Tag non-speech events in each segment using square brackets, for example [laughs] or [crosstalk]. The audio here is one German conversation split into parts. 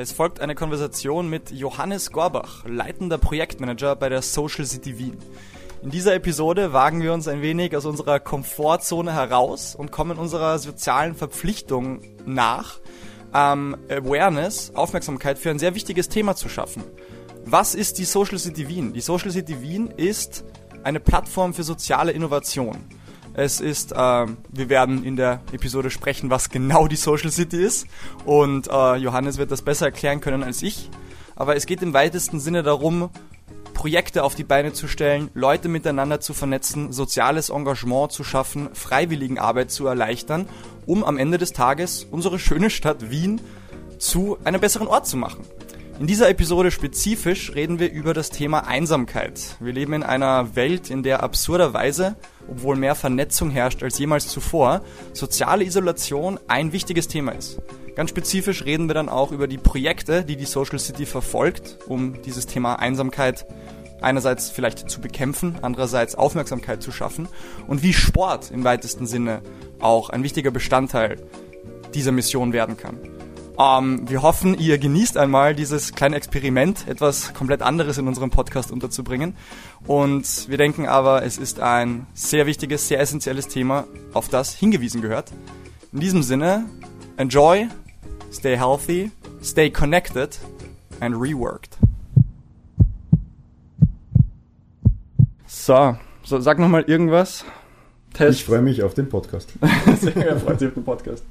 Es folgt eine Konversation mit Johannes Gorbach, leitender Projektmanager bei der Social City Wien. In dieser Episode wagen wir uns ein wenig aus unserer Komfortzone heraus und kommen unserer sozialen Verpflichtung nach, ähm, Awareness, Aufmerksamkeit für ein sehr wichtiges Thema zu schaffen. Was ist die Social City Wien? Die Social City Wien ist eine Plattform für soziale Innovation. Es ist, äh, wir werden in der Episode sprechen, was genau die Social City ist. Und äh, Johannes wird das besser erklären können als ich. Aber es geht im weitesten Sinne darum, Projekte auf die Beine zu stellen, Leute miteinander zu vernetzen, soziales Engagement zu schaffen, Freiwilligenarbeit zu erleichtern, um am Ende des Tages unsere schöne Stadt Wien zu einem besseren Ort zu machen. In dieser Episode spezifisch reden wir über das Thema Einsamkeit. Wir leben in einer Welt, in der absurderweise, obwohl mehr Vernetzung herrscht als jemals zuvor, soziale Isolation ein wichtiges Thema ist. Ganz spezifisch reden wir dann auch über die Projekte, die die Social City verfolgt, um dieses Thema Einsamkeit einerseits vielleicht zu bekämpfen, andererseits Aufmerksamkeit zu schaffen und wie Sport im weitesten Sinne auch ein wichtiger Bestandteil dieser Mission werden kann. Ähm, wir hoffen, ihr genießt einmal dieses kleine Experiment, etwas komplett anderes in unserem Podcast unterzubringen. Und wir denken aber, es ist ein sehr wichtiges, sehr essentielles Thema, auf das hingewiesen gehört. In diesem Sinne, enjoy, stay healthy, stay connected and reworked. So, so sag nochmal irgendwas. Test. Ich freue mich auf den Podcast. [laughs] sehr freut sich auf den Podcast.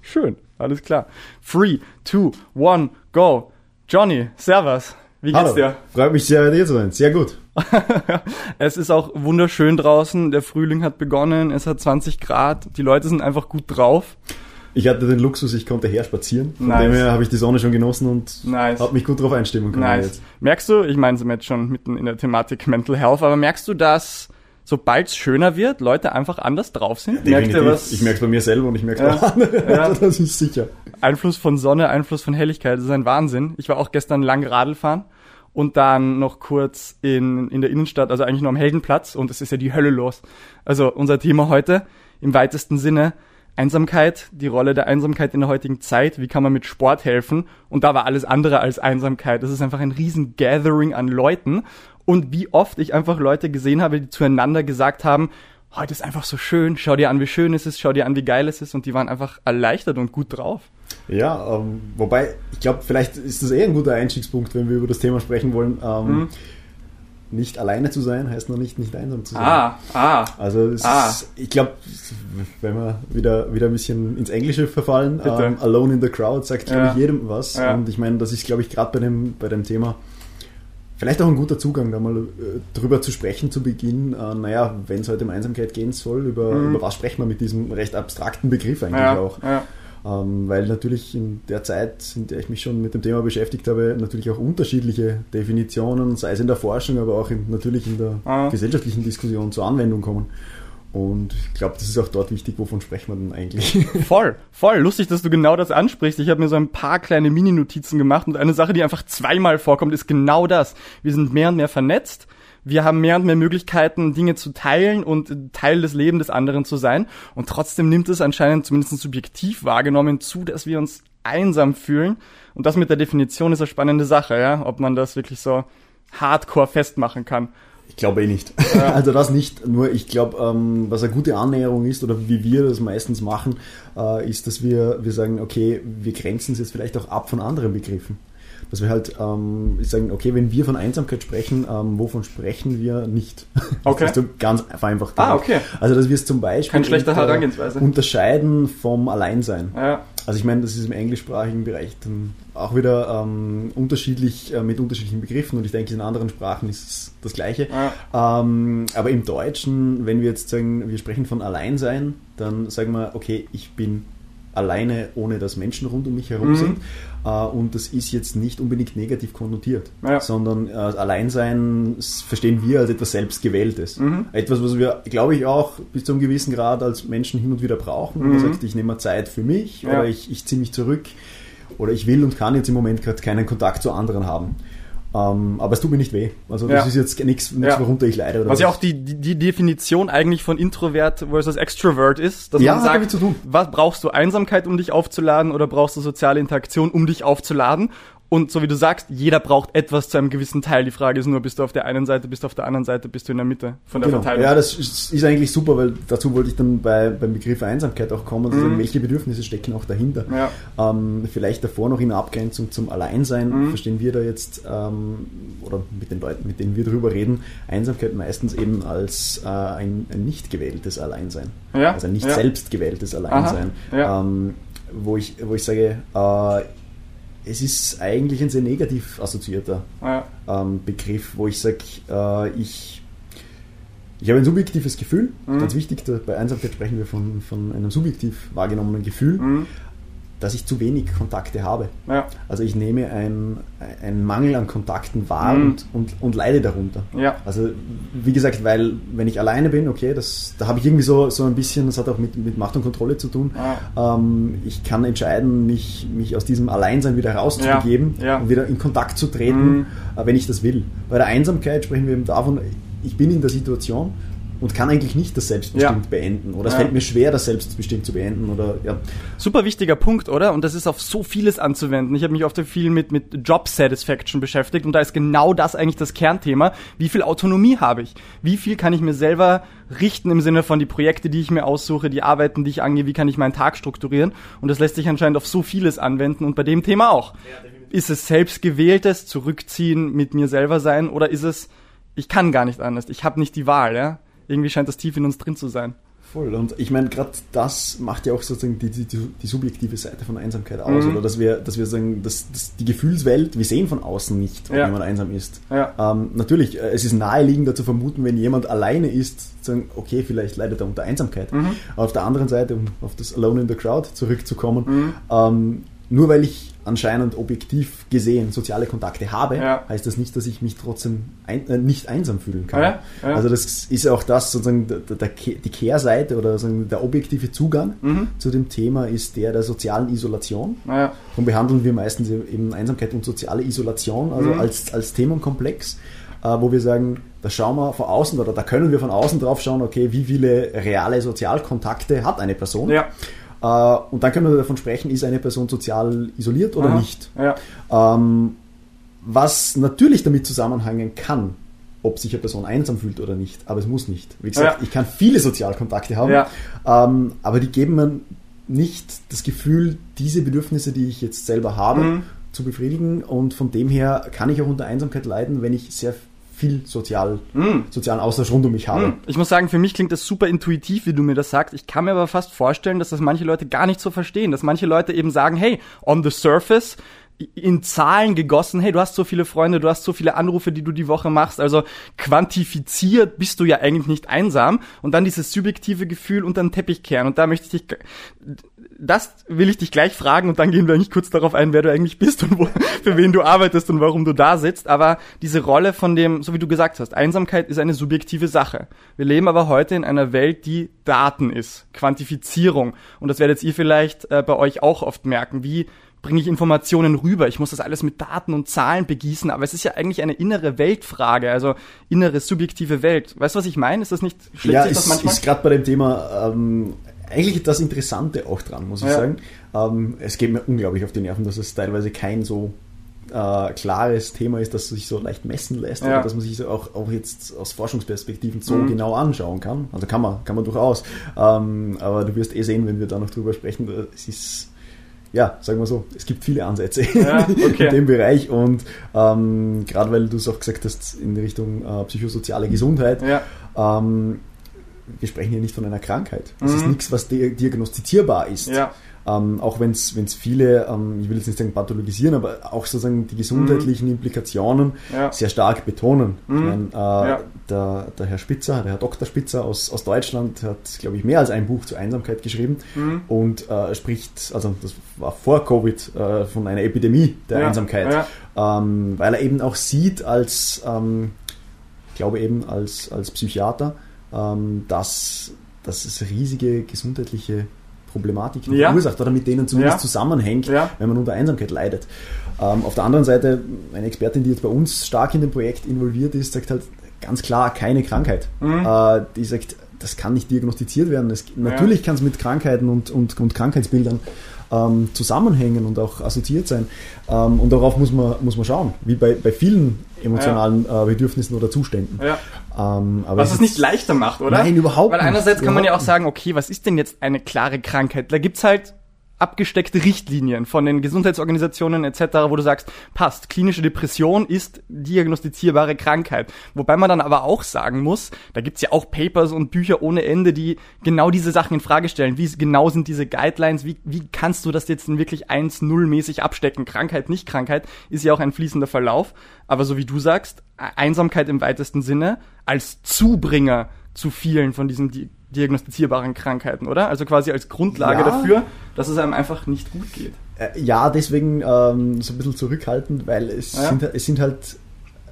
Schön, alles klar. Three, two, one, go. Johnny, Servus. Wie geht's Hallo. dir? Freut mich sehr, dir zu sein. Sehr gut. [laughs] es ist auch wunderschön draußen. Der Frühling hat begonnen. Es hat 20 Grad. Die Leute sind einfach gut drauf. Ich hatte den Luxus, ich konnte her spazieren. Von nice. dem her habe ich die Sonne schon genossen und nice. habe mich gut darauf einstimmen können. Nice. Merkst du, ich meine, sind wir jetzt schon mitten in der Thematik Mental Health, aber merkst du, dass sobald es schöner wird, Leute einfach anders drauf sind. Ja, merkt ihr was? Ich merke es bei mir selber und ich merke es ja, bei anderen. [laughs] Ja. [laughs] das ist sicher. Einfluss von Sonne, Einfluss von Helligkeit, das ist ein Wahnsinn. Ich war auch gestern lang Radl fahren und dann noch kurz in, in der Innenstadt, also eigentlich nur am Heldenplatz und es ist ja die Hölle los. Also unser Thema heute im weitesten Sinne Einsamkeit, die Rolle der Einsamkeit in der heutigen Zeit, wie kann man mit Sport helfen und da war alles andere als Einsamkeit. Das ist einfach ein riesen Gathering an Leuten und wie oft ich einfach Leute gesehen habe, die zueinander gesagt haben, heute ist einfach so schön, schau dir an, wie schön es ist, schau dir an, wie geil es ist und die waren einfach erleichtert und gut drauf. Ja, ähm, wobei, ich glaube, vielleicht ist das eher ein guter Einstiegspunkt, wenn wir über das Thema sprechen wollen. Ähm, mhm. Nicht alleine zu sein heißt noch nicht, nicht einsam zu sein. Ah, ah. Also ah. Ist, ich glaube, wenn wir wieder, wieder ein bisschen ins Englische verfallen, ähm, Alone in the Crowd sagt, glaube ja. ich, jedem was. Ja. Und ich meine, das ist, glaube ich, gerade bei dem, bei dem Thema Vielleicht auch ein guter Zugang, da mal äh, drüber zu sprechen zu Beginn. Äh, naja, wenn es heute um Einsamkeit gehen soll, über, mhm. über was sprechen wir mit diesem recht abstrakten Begriff eigentlich ja, auch? Ja. Ähm, weil natürlich in der Zeit, in der ich mich schon mit dem Thema beschäftigt habe, natürlich auch unterschiedliche Definitionen, sei es in der Forschung, aber auch in, natürlich in der ah. gesellschaftlichen Diskussion zur Anwendung kommen. Und ich glaube, das ist auch dort wichtig, wovon sprechen wir denn eigentlich? [laughs] Voll, voll. Lustig, dass du genau das ansprichst. Ich habe mir so ein paar kleine Mini-Notizen gemacht und eine Sache, die einfach zweimal vorkommt, ist genau das. Wir sind mehr und mehr vernetzt. Wir haben mehr und mehr Möglichkeiten, Dinge zu teilen und Teil des Lebens des anderen zu sein. Und trotzdem nimmt es anscheinend zumindest subjektiv wahrgenommen zu, dass wir uns einsam fühlen. Und das mit der Definition ist eine spannende Sache, ja, ob man das wirklich so hardcore festmachen kann. Ich glaube eh nicht. Ja. [laughs] Also das nicht. Nur ich glaube, ähm, was eine gute Annäherung ist oder wie wir das meistens machen, äh, ist, dass wir, wir sagen, okay, wir grenzen es jetzt vielleicht auch ab von anderen Begriffen. Dass wir halt ähm, sagen, okay, wenn wir von Einsamkeit sprechen, ähm, wovon sprechen wir nicht? Okay. [laughs] Das ist ganz einfach. Ah, okay. Also dass wir es zum Beispiel Herangehensweise. unterscheiden vom Alleinsein. Ja. Also ich meine, das ist im englischsprachigen Bereich dann auch wieder ähm, unterschiedlich äh, mit unterschiedlichen Begriffen und ich denke, in anderen Sprachen ist es das Gleiche. Ja. Ähm, aber im Deutschen, wenn wir jetzt sagen, wir sprechen von Alleinsein, dann sagen wir, okay, ich bin alleine, ohne dass Menschen rund um mich herum mhm. sind. Äh, und das ist jetzt nicht unbedingt negativ konnotiert, ja. sondern äh, Alleinsein verstehen wir als etwas Selbstgewähltes. Mhm. Etwas, was wir, glaube ich, auch bis zu einem gewissen Grad als Menschen hin und wieder brauchen. Mhm. Man sagt, ich nehme Zeit für mich ja. oder ich, ich ziehe mich zurück oder ich will und kann jetzt im Moment gerade keinen Kontakt zu anderen haben. Ähm, aber es tut mir nicht weh. Also das ja. ist jetzt nichts, ja. worunter ich leide. Oder was, was ja auch die, die, Definition eigentlich von Introvert versus Extrovert ist, dass ja, man sagt, was brauchst du Einsamkeit, um dich aufzuladen oder brauchst du soziale Interaktion, um dich aufzuladen? Und so wie du sagst, jeder braucht etwas zu einem gewissen Teil. Die Frage ist nur, bist du auf der einen Seite, bist du auf der anderen Seite, bist du in der Mitte von der genau. Verteilung. Ja, das ist, ist, eigentlich super, weil dazu wollte ich dann bei, beim Begriff Einsamkeit auch kommen, also mhm. welche Bedürfnisse stecken auch dahinter. Ja. Ähm, vielleicht davor noch in Abgrenzung zum Alleinsein, mhm. verstehen wir da jetzt, ähm, oder mit den Leuten, mit denen wir darüber reden, Einsamkeit meistens eben als äh, ein, ein, nicht gewähltes Alleinsein. Ja. Also ein nicht ja. selbst gewähltes Alleinsein. Ähm, wo, ich, wo ich sage, äh, es ist eigentlich ein sehr negativ assoziierter ja. ähm, Begriff, wo ich sage, äh, ich, ich habe ein subjektives Gefühl, mhm. ganz wichtig, da, bei Einsamkeit sprechen wir von, von einem subjektiv wahrgenommenen Gefühl. Mhm dass ich zu wenig Kontakte habe. Ja. Also ich nehme einen Mangel an Kontakten wahr mhm. und, und, und, leide darunter. Ja. Also wie gesagt, weil wenn ich alleine bin, okay, das, da habe ich irgendwie so, so ein bisschen, das hat auch mit, mit Macht und Kontrolle zu tun. Ja. Ähm, ich kann entscheiden, mich, mich aus diesem Alleinsein wieder rauszubegeben und wieder in Kontakt zu treten, mhm. Äh, wenn ich das will. Bei der Einsamkeit sprechen wir eben davon, ich bin in der Situation und kann eigentlich nicht das selbstbestimmt ja. beenden. Oder es ja. fällt mir schwer, das selbstbestimmt zu beenden. Oder, ja. Super wichtiger Punkt, oder? Und das ist auf so vieles anzuwenden. Ich habe mich oft viel mit, mit Job Satisfaction beschäftigt und da ist genau das eigentlich das Kernthema. Wie viel Autonomie habe ich? Wie viel kann ich mir selber richten im Sinne von die Projekte, die ich mir aussuche, die Arbeiten, die ich angehe, wie kann ich meinen Tag strukturieren? Und das lässt sich anscheinend auf so vieles anwenden und bei dem Thema auch. ist es selbstgewähltes Zurückziehen, mit mir selber sein oder ist es ich kann gar nicht anders, ich habe nicht die Wahl, ja? Irgendwie scheint das tief in uns drin zu sein. Voll. Und ich meine, gerade das macht ja auch sozusagen die, die, die, subjektive Seite von Einsamkeit aus. Mhm. Oder dass wir, dass wir sagen, dass, dass, die Gefühlswelt, wir sehen von außen nicht, ob ja. jemand einsam ist. Ja. Ähm, natürlich, äh, es ist naheliegender zu vermuten, wenn jemand alleine ist, sagen, okay, vielleicht leidet er unter Einsamkeit. Mhm. Auf der anderen Seite, um auf das Alone in the Crowd zurückzukommen, mhm. ähm, nur weil ich anscheinend objektiv gesehen soziale Kontakte habe, ja. heißt das nicht, dass ich mich trotzdem ein, äh, nicht einsam fühlen kann. Ja, ja. Also das ist ja auch das sozusagen der, der, die Kehrseite oder der objektive Zugang mhm. zu dem Thema ist der der sozialen Isolation. Ja. Und behandeln wir meistens eben Einsamkeit und soziale Isolation also mhm. als, als Themenkomplex, äh, wo wir sagen, da schauen wir von außen oder da können wir von außen drauf schauen, okay, wie viele reale Sozialkontakte hat eine Person. Ja. Äh, und dann können wir davon sprechen, ist eine Person sozial isoliert oder Aha. nicht. Ja. Ähm, was natürlich damit zusammenhängen kann, ob sich eine Person einsam fühlt oder nicht, aber es muss nicht. Wie gesagt, ja. ich kann viele Sozialkontakte haben, ja. ähm, aber die geben mir nicht das Gefühl, diese Bedürfnisse, die ich jetzt selber habe, mhm. zu befriedigen. Und von dem her kann ich auch unter Einsamkeit leiden, wenn ich sehr viel sozial, mm. sozialen Austausch rund um mich habe. Mm. Ich muss sagen, für mich klingt das super intuitiv, wie du mir das sagst. Ich kann mir aber fast vorstellen, dass das manche Leute gar nicht so verstehen, dass manche Leute eben sagen, hey, on the surface, in Zahlen gegossen, hey, du hast so viele Freunde, du hast so viele Anrufe, die du die Woche machst, also quantifiziert bist du ja eigentlich nicht einsam und dann dieses subjektive Gefühl unter den Teppich kehren und da möchte ich dich, das will ich dich gleich fragen und dann gehen wir eigentlich kurz darauf ein, wer du eigentlich bist und wo, für wen du arbeitest und warum du da sitzt. Aber diese Rolle von dem, so wie du gesagt hast, Einsamkeit ist eine subjektive Sache. Wir leben aber heute in einer Welt, die Daten ist, Quantifizierung. Und das werdet ihr vielleicht äh, bei euch auch oft merken. Wie bringe ich Informationen rüber? Ich muss das alles mit Daten und Zahlen begießen, aber es ist ja eigentlich eine innere Weltfrage, also innere subjektive Welt. Weißt du, was ich meine? Ist das nicht, schlägt ja, ist, manchmal? ist gerade bei dem Thema ähm, eigentlich das Interessante auch dran, muss ich ja. sagen. Ähm, es geht mir unglaublich auf die Nerven, dass es teilweise kein so äh, klares Thema ist, das sich so leicht messen lässt ja. oder dass man sich so auch, auch jetzt aus Forschungsperspektiven so mhm. genau anschauen kann. Also kann man, kann man durchaus. Ähm, aber du wirst eh sehen, wenn wir da noch drüber sprechen, es ist ja, sagen wir so, es gibt viele Ansätze [laughs] ja, okay. in dem Bereich und ähm, gerade weil du es auch gesagt hast in Richtung äh, psychosoziale Gesundheit, ja. ähm, wir sprechen hier nicht von einer Krankheit. Das mhm. ist nichts, was diagnostizierbar ist. Ja. Ähm, auch wenn es viele, ähm, ich will jetzt nicht sagen pathologisieren, aber auch sozusagen die gesundheitlichen mhm. Implikationen ja. sehr stark betonen. Mhm. Ich mein, äh, ja. der, der Herr Spitzer, der Herr Dr. Spitzer aus, aus Deutschland hat, glaube ich, mehr als ein Buch zur Einsamkeit geschrieben mhm. und äh, spricht, also das war vor Covid, äh, von einer Epidemie der ja. Einsamkeit, ähm, weil er eben auch sieht als, ähm, ich glaube eben als, als Psychiater, ähm, dass, dass es riesige gesundheitliche Problematiken ja. verursacht oder mit denen zumindest ja. zusammenhängt, ja. wenn man unter Einsamkeit leidet. Ähm, auf der anderen Seite, eine Expertin, die jetzt bei uns stark in dem Projekt involviert ist, sagt halt ganz klar keine Krankheit. Mhm. Äh, die sagt, das kann nicht diagnostiziert werden. Es, natürlich kann es mit Krankheiten und, und, und Krankheitsbildern ähm, zusammenhängen und auch assoziiert sein. Ähm, und darauf muss man, muss man schauen, wie bei, bei vielen emotionalen ja. äh, Bedürfnissen oder Zuständen. Ja. Ähm, was es nicht leichter macht, oder? Nein, überhaupt nicht. Weil einerseits nicht. kann man ja auch sagen, okay, was ist denn jetzt eine klare Krankheit? Da gibt's halt abgesteckte Richtlinien von den Gesundheitsorganisationen etc., wo du sagst, passt, klinische Depression ist diagnostizierbare Krankheit. Wobei man dann aber auch sagen muss, da gibt's ja auch Papers und Bücher ohne Ende, die genau diese Sachen in Frage stellen. Wie genau sind diese Guidelines? Wie, wie kannst du das jetzt denn wirklich 1-0-mäßig abstecken? Krankheit, nicht Krankheit, ist ja auch ein fließender Verlauf. Aber so wie du sagst, Einsamkeit im weitesten Sinne als Zubringer zu vielen von diesen diagnostizierbaren Krankheiten, oder? Also quasi als Grundlage ja. dafür, dass es einem einfach nicht gut geht. Äh, ja, deswegen ähm, so ein bisschen zurückhaltend, weil es, ja. sind, es sind halt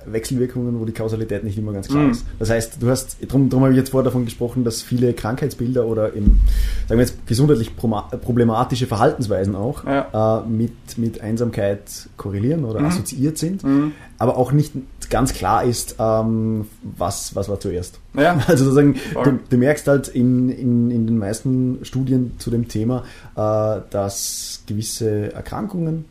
Wechselwirkungen, wo die Kausalität nicht immer ganz klar mhm. ist. Das heißt, du hast, darum, darum habe ich jetzt vorher davon gesprochen, dass viele Krankheitsbilder oder im, sagen wir jetzt, gesundheitlich problematische Verhaltensweisen auch ja. äh, mit, mit Einsamkeit korrelieren oder mhm. assoziiert sind, mhm. aber auch nicht ganz klar ist, ähm, was, was war zuerst. Ja. [laughs] Also sozusagen, du, du, merkst halt in, in, in den meisten Studien zu dem Thema, äh, dass gewisse Erkrankungen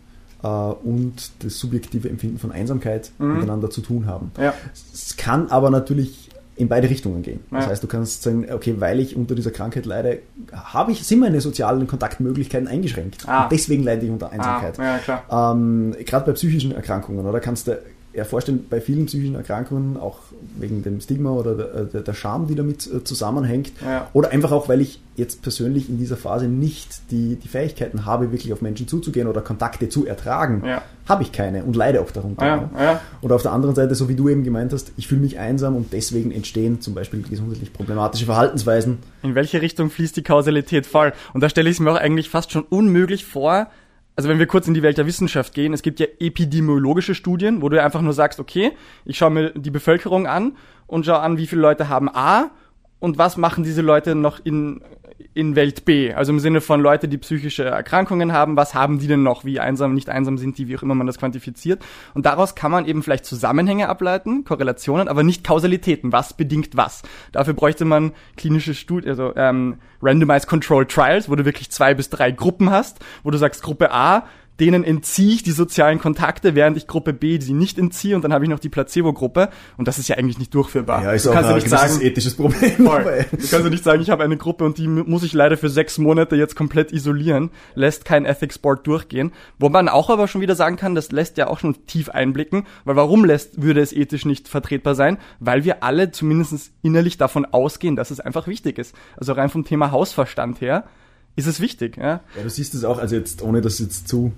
äh, und das subjektive Empfinden von Einsamkeit mhm. miteinander zu tun haben. Ja. Es kann aber natürlich in beide Richtungen gehen. Ja. Das heißt, du kannst sagen, okay, weil ich unter dieser Krankheit leide, habe ich, sind meine sozialen Kontaktmöglichkeiten eingeschränkt. Ah. Und deswegen leide ich unter Einsamkeit. Ah, ja, ähm, Gerade bei psychischen Erkrankungen, oder kannst du ja vorstellen, bei vielen psychischen Erkrankungen, auch wegen dem Stigma oder der, der, der Scham, die damit äh, zusammenhängt, ja. oder einfach auch, weil ich jetzt persönlich in dieser Phase nicht die, die Fähigkeiten habe, wirklich auf Menschen zuzugehen oder Kontakte zu ertragen, ja. habe ich keine und leide auch darunter. Ja, oder auf der anderen Seite, so wie du eben gemeint hast, ich fühle mich einsam und deswegen entstehen zum Beispiel gesundheitlich problematische Verhaltensweisen. In welche Richtung fließt die Kausalität voll? Und da stelle ich es mir auch eigentlich fast schon unmöglich vor, also wenn wir kurz in die Welt der Wissenschaft gehen, es gibt ja epidemiologische Studien, wo du einfach nur sagst, okay, ich schaue mir die Bevölkerung an und schaue an, wie viele Leute haben A und was machen diese Leute noch in in Welt B. Also im Sinne von Leute, die psychische Erkrankungen haben, was haben die denn noch, wie einsam, nicht einsam sind die, wie auch immer man das quantifiziert. Und daraus kann man eben vielleicht Zusammenhänge ableiten, Korrelationen, aber nicht Kausalitäten. Was bedingt was? Dafür bräuchte man klinische Studien, also ähm, Randomized Controlled Trials, wo du wirklich zwei bis drei Gruppen hast, wo du sagst, Gruppe A denen entziehe ich die sozialen Kontakte, während ich Gruppe B sie nicht entziehe und dann habe ich noch die Placebo-Gruppe und das ist ja eigentlich nicht durchführbar. Ja, ist du auch kannst ein nicht sagen, ethisches Problem. Voll. Du kannst ja nicht sagen, ich habe eine Gruppe und die muss ich leider für sechs Monate jetzt komplett isolieren, lässt kein Ethics Board durchgehen. Wo man auch aber schon wieder sagen kann, das lässt ja auch schon tief einblicken, weil warum lässt, würde es ethisch nicht vertretbar sein? Weil wir alle zumindest innerlich davon ausgehen, dass es einfach wichtig ist. Also rein vom Thema Hausverstand her, ist es wichtig. Ja, ja du siehst es auch, also jetzt ohne das jetzt zu,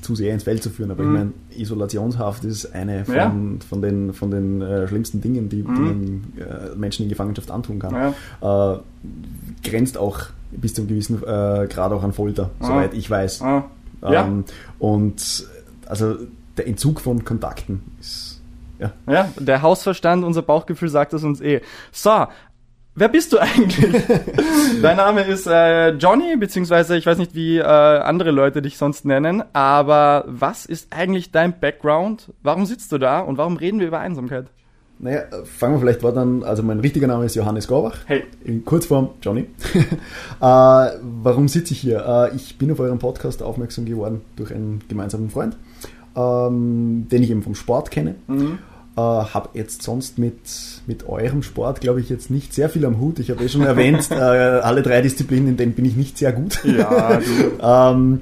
zu sehr ins Feld zu führen, aber mhm. ich meine, Isolationshaft ist eine von, ja. von den, von den äh, schlimmsten Dingen, die, mhm. die äh, Menschen in Gefangenschaft antun kann. Ja. Äh, grenzt auch bis zu einem gewissen äh, Grad auch an Folter, ah. soweit ich weiß. Ah. Ähm, und also der Entzug von Kontakten ist ja. ja, der Hausverstand, unser Bauchgefühl sagt es uns eh. So, Wer bist du eigentlich? [laughs] Dein Name ist äh, Johnny, beziehungsweise ich weiß nicht, wie äh, andere Leute dich sonst nennen, aber was ist eigentlich dein Background? Warum sitzt du da und warum reden wir über Einsamkeit? Naja, fangen wir vielleicht mal an. Also mein richtiger Name ist Johannes Gorbach. Hey. In Kurzform Johnny. [laughs] äh, warum sitze ich hier? Äh, ich bin auf euren Podcast aufmerksam geworden durch einen gemeinsamen Freund, ähm, den ich eben vom Sport kenne. Mhm. Äh, habe jetzt sonst mit, mit eurem Sport, glaube ich, jetzt nicht sehr viel am Hut. Ich habe eh schon erwähnt, [laughs] äh, alle drei Disziplinen, in denen bin ich nicht sehr gut. Ja, du. [laughs] ähm,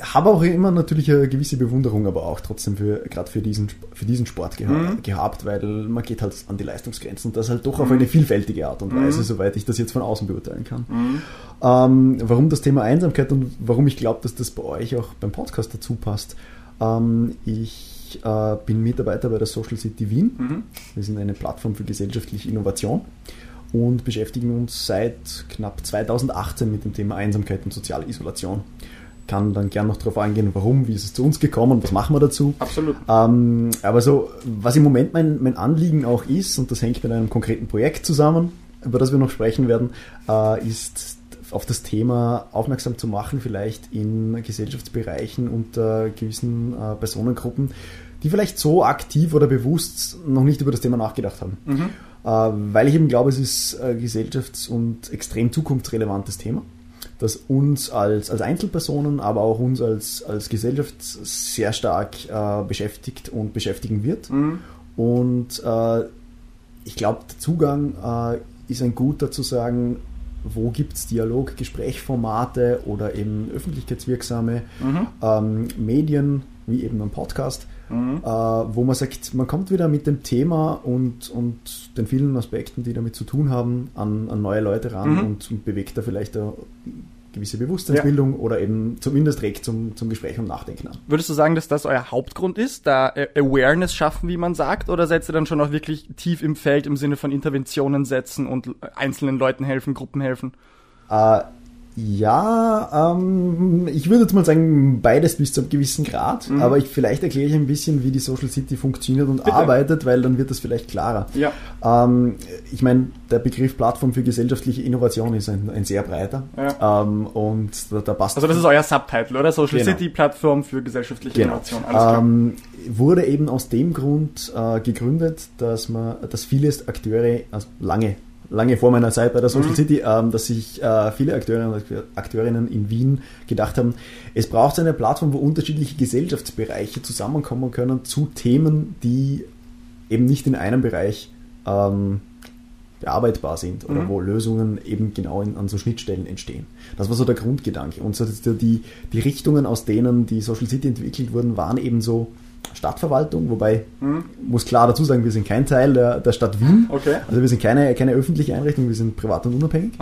habe auch immer natürlich eine gewisse Bewunderung, aber auch trotzdem für gerade für diesen, für diesen Sport geha mhm. gehabt, weil man geht halt an die Leistungsgrenzen und das halt doch mhm. auf eine vielfältige Art und Weise, mhm. soweit ich das jetzt von außen beurteilen kann. Mhm. Ähm, warum das Thema Einsamkeit und warum ich glaube, dass das bei euch auch beim Podcast dazu passt. Ähm, ich ich äh, bin Mitarbeiter bei der Social City Wien. Mhm. Wir sind eine Plattform für gesellschaftliche Innovation und beschäftigen uns seit knapp 2018 mit dem Thema Einsamkeit und soziale Isolation. Kann dann gern noch darauf eingehen, warum, wie ist es zu uns gekommen, was machen wir dazu. Absolut. Ähm, aber so, was im Moment mein, mein Anliegen auch ist, und das hängt mit einem konkreten Projekt zusammen, über das wir noch sprechen werden, äh, ist auf das Thema aufmerksam zu machen, vielleicht in Gesellschaftsbereichen unter gewissen äh, Personengruppen, die vielleicht so aktiv oder bewusst noch nicht über das Thema nachgedacht haben. Mhm. Äh, weil ich eben glaube, es ist ein gesellschafts- und extrem zukunftsrelevantes Thema, das uns als, als Einzelpersonen, aber auch uns als, als Gesellschaft sehr stark äh, beschäftigt und beschäftigen wird. Mhm. Und äh, ich glaube, der Zugang äh, ist ein guter zu sagen, wo gibt es Dialog, Gesprächsformate oder eben öffentlichkeitswirksame mhm. ähm, Medien, wie eben ein Podcast, mhm. äh, wo man sagt, man kommt wieder mit dem Thema und, und den vielen Aspekten, die damit zu tun haben, an, an neue Leute ran mhm. und, und, bewegt da vielleicht eine gewisse Bewusstseinsbildung ja. oder eben zumindest regt zum, zum Gespräch und Nachdenken an. Würdest du sagen, dass das euer Hauptgrund ist, da Awareness schaffen, wie man sagt, oder setzt ihr dann schon auch wirklich tief im Feld im Sinne von Interventionen setzen und einzelnen Leuten helfen, Gruppen helfen? Äh, ja, ähm, ich würde jetzt mal sagen, beides bis zu einem gewissen Grad, mhm. aber ich, vielleicht erkläre ich ein bisschen, wie die Social City funktioniert und Bitte. arbeitet, weil dann wird das vielleicht klarer. Ja. Ähm, ich meine, der Begriff Plattform für gesellschaftliche Innovation ist ein, ein sehr breiter ja. ähm, und da, da, passt... Also das ist euer Subtitle, oder? Social genau. City Plattform für gesellschaftliche genau. Innovation. Ähm, wurde eben aus dem Grund äh, gegründet, dass man, dass viele Akteure, also lange lange vor meiner Zeit bei der Social mhm. City, ähm, dass sich äh, viele Akteurinnen und Akteurinnen in Wien gedacht haben, es braucht eine Plattform, wo unterschiedliche Gesellschaftsbereiche zusammenkommen können zu Themen, die eben nicht in einem Bereich ähm, bearbeitbar sind oder mhm. wo Lösungen eben genau in, an so Schnittstellen entstehen. Das war so der Grundgedanke. Und so die, die Richtungen, aus denen die Social City entwickelt wurden, waren eben so Stadtverwaltung, wobei, hm. muss klar dazu sagen, wir sind kein Teil der, der Stadt Wien. Okay. Also wir sind keine, keine öffentliche Einrichtung, wir sind privat und unabhängig.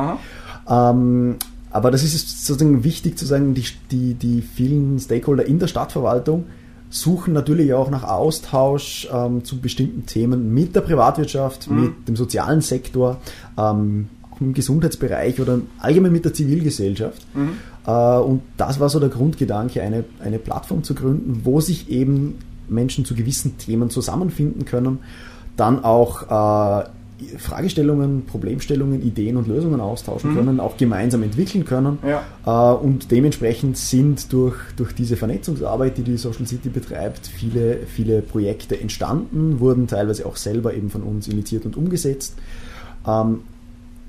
Ähm, aber das ist sozusagen wichtig zu sagen, die, die, die vielen Stakeholder in der Stadtverwaltung suchen natürlich auch nach Austausch ähm, zu bestimmten Themen mit der Privatwirtschaft, mhm. mit dem sozialen Sektor, ähm, im Gesundheitsbereich oder allgemein mit der Zivilgesellschaft. Mhm. Äh, und das war so der Grundgedanke, eine, eine Plattform zu gründen, wo sich eben Menschen zu gewissen Themen zusammenfinden können, dann auch äh, Fragestellungen, Problemstellungen, Ideen und Lösungen austauschen mhm. können, auch gemeinsam entwickeln können. Ja. Äh, und dementsprechend sind durch, durch diese Vernetzungsarbeit, die die Social City betreibt, viele, viele Projekte entstanden, wurden teilweise auch selber eben von uns initiiert und umgesetzt. Ähm,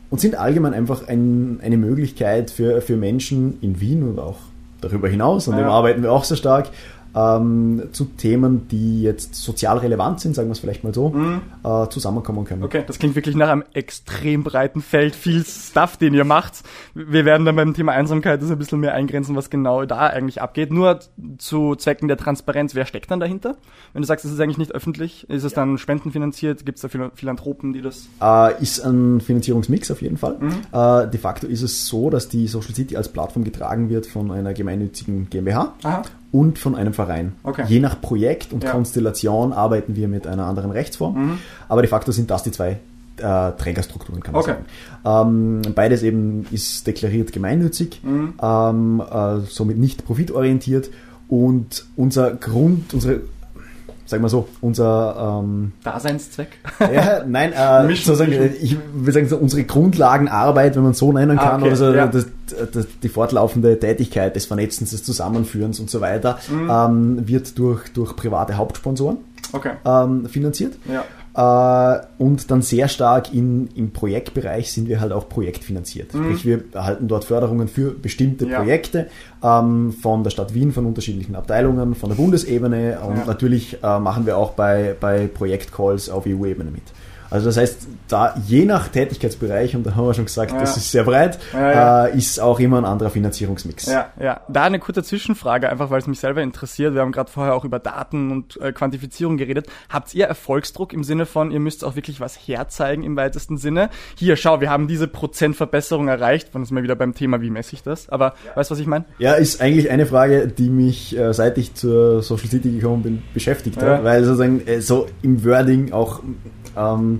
und sind allgemein einfach ein, eine Möglichkeit für, für Menschen in Wien und auch darüber hinaus, an ja. dem arbeiten wir auch sehr stark, ähm, zu Themen, die jetzt sozial relevant sind, sagen wir es vielleicht mal so, mhm. äh, zusammenkommen können. Okay, das klingt wirklich nach einem extrem breiten Feld, viel Stuff, den ihr macht. Wir werden dann beim Thema Einsamkeit das ein bisschen mehr eingrenzen, was genau da eigentlich abgeht. Nur zu Zwecken der Transparenz, wer steckt dann dahinter? Wenn du sagst, es ist eigentlich nicht öffentlich, ist es ja. dann spendenfinanziert? Gibt es da Philanthropen, die das... Äh, ist ein Finanzierungsmix auf jeden Fall. Mhm. Äh, de facto ist es so, dass die Social City als Plattform getragen wird von einer gemeinnützigen GmbH. Aha und von einem Verein. Okay. Je nach Projekt und ja. Konstellation arbeiten wir mit einer anderen Rechtsform, mhm. aber de facto sind das die zwei äh, Trägerstrukturen, kann man okay. sagen. Ähm, beides eben ist deklariert gemeinnützig, mhm. ähm, äh, somit nicht profitorientiert und unser Grund, unsere sagen wir so, unser ähm, Daseinszweck? Ja, nein, äh, [laughs] sozusagen, ich würde sagen, so unsere Grundlagenarbeit, wenn man so nennen ah, kann, ah, okay, also ja. das, das, die fortlaufende Tätigkeit des Vernetzens, des Zusammenführens und so weiter, mhm. ähm, wird durch, durch private Hauptsponsoren okay. ähm, finanziert. Ja. Äh, und dann sehr stark in, im Projektbereich sind wir halt auch projektfinanziert. Mhm. Sprich, wir erhalten dort Förderungen für bestimmte ja. Projekte ähm, von der Stadt Wien, von unterschiedlichen Abteilungen, von der Bundesebene und ja. natürlich äh, machen wir auch bei, bei Projektcalls auf EU-Ebene mit. Also das heißt, da je nach Tätigkeitsbereich, und da haben wir schon gesagt, ja. das ist sehr breit, ja, ja. Äh, ist auch immer ein anderer Finanzierungsmix. Ja, ja. Da eine kurze Zwischenfrage, einfach weil es mich selber interessiert. Wir haben gerade vorher auch über Daten und äh, Quantifizierung geredet. Habt ihr Erfolgsdruck im Sinne von, ihr müsst auch wirklich was herzeigen im weitesten Sinne? Hier, schau, wir haben diese Prozentverbesserung erreicht. Wann ist mir wieder beim Thema, wie messe ich das? Aber weißt du, was ich meine? Ja, ist eigentlich eine Frage, die mich, äh, seit ich zur Social City gekommen bin, beschäftigt hat, weil sozusagen äh, so im Wording auch ähm,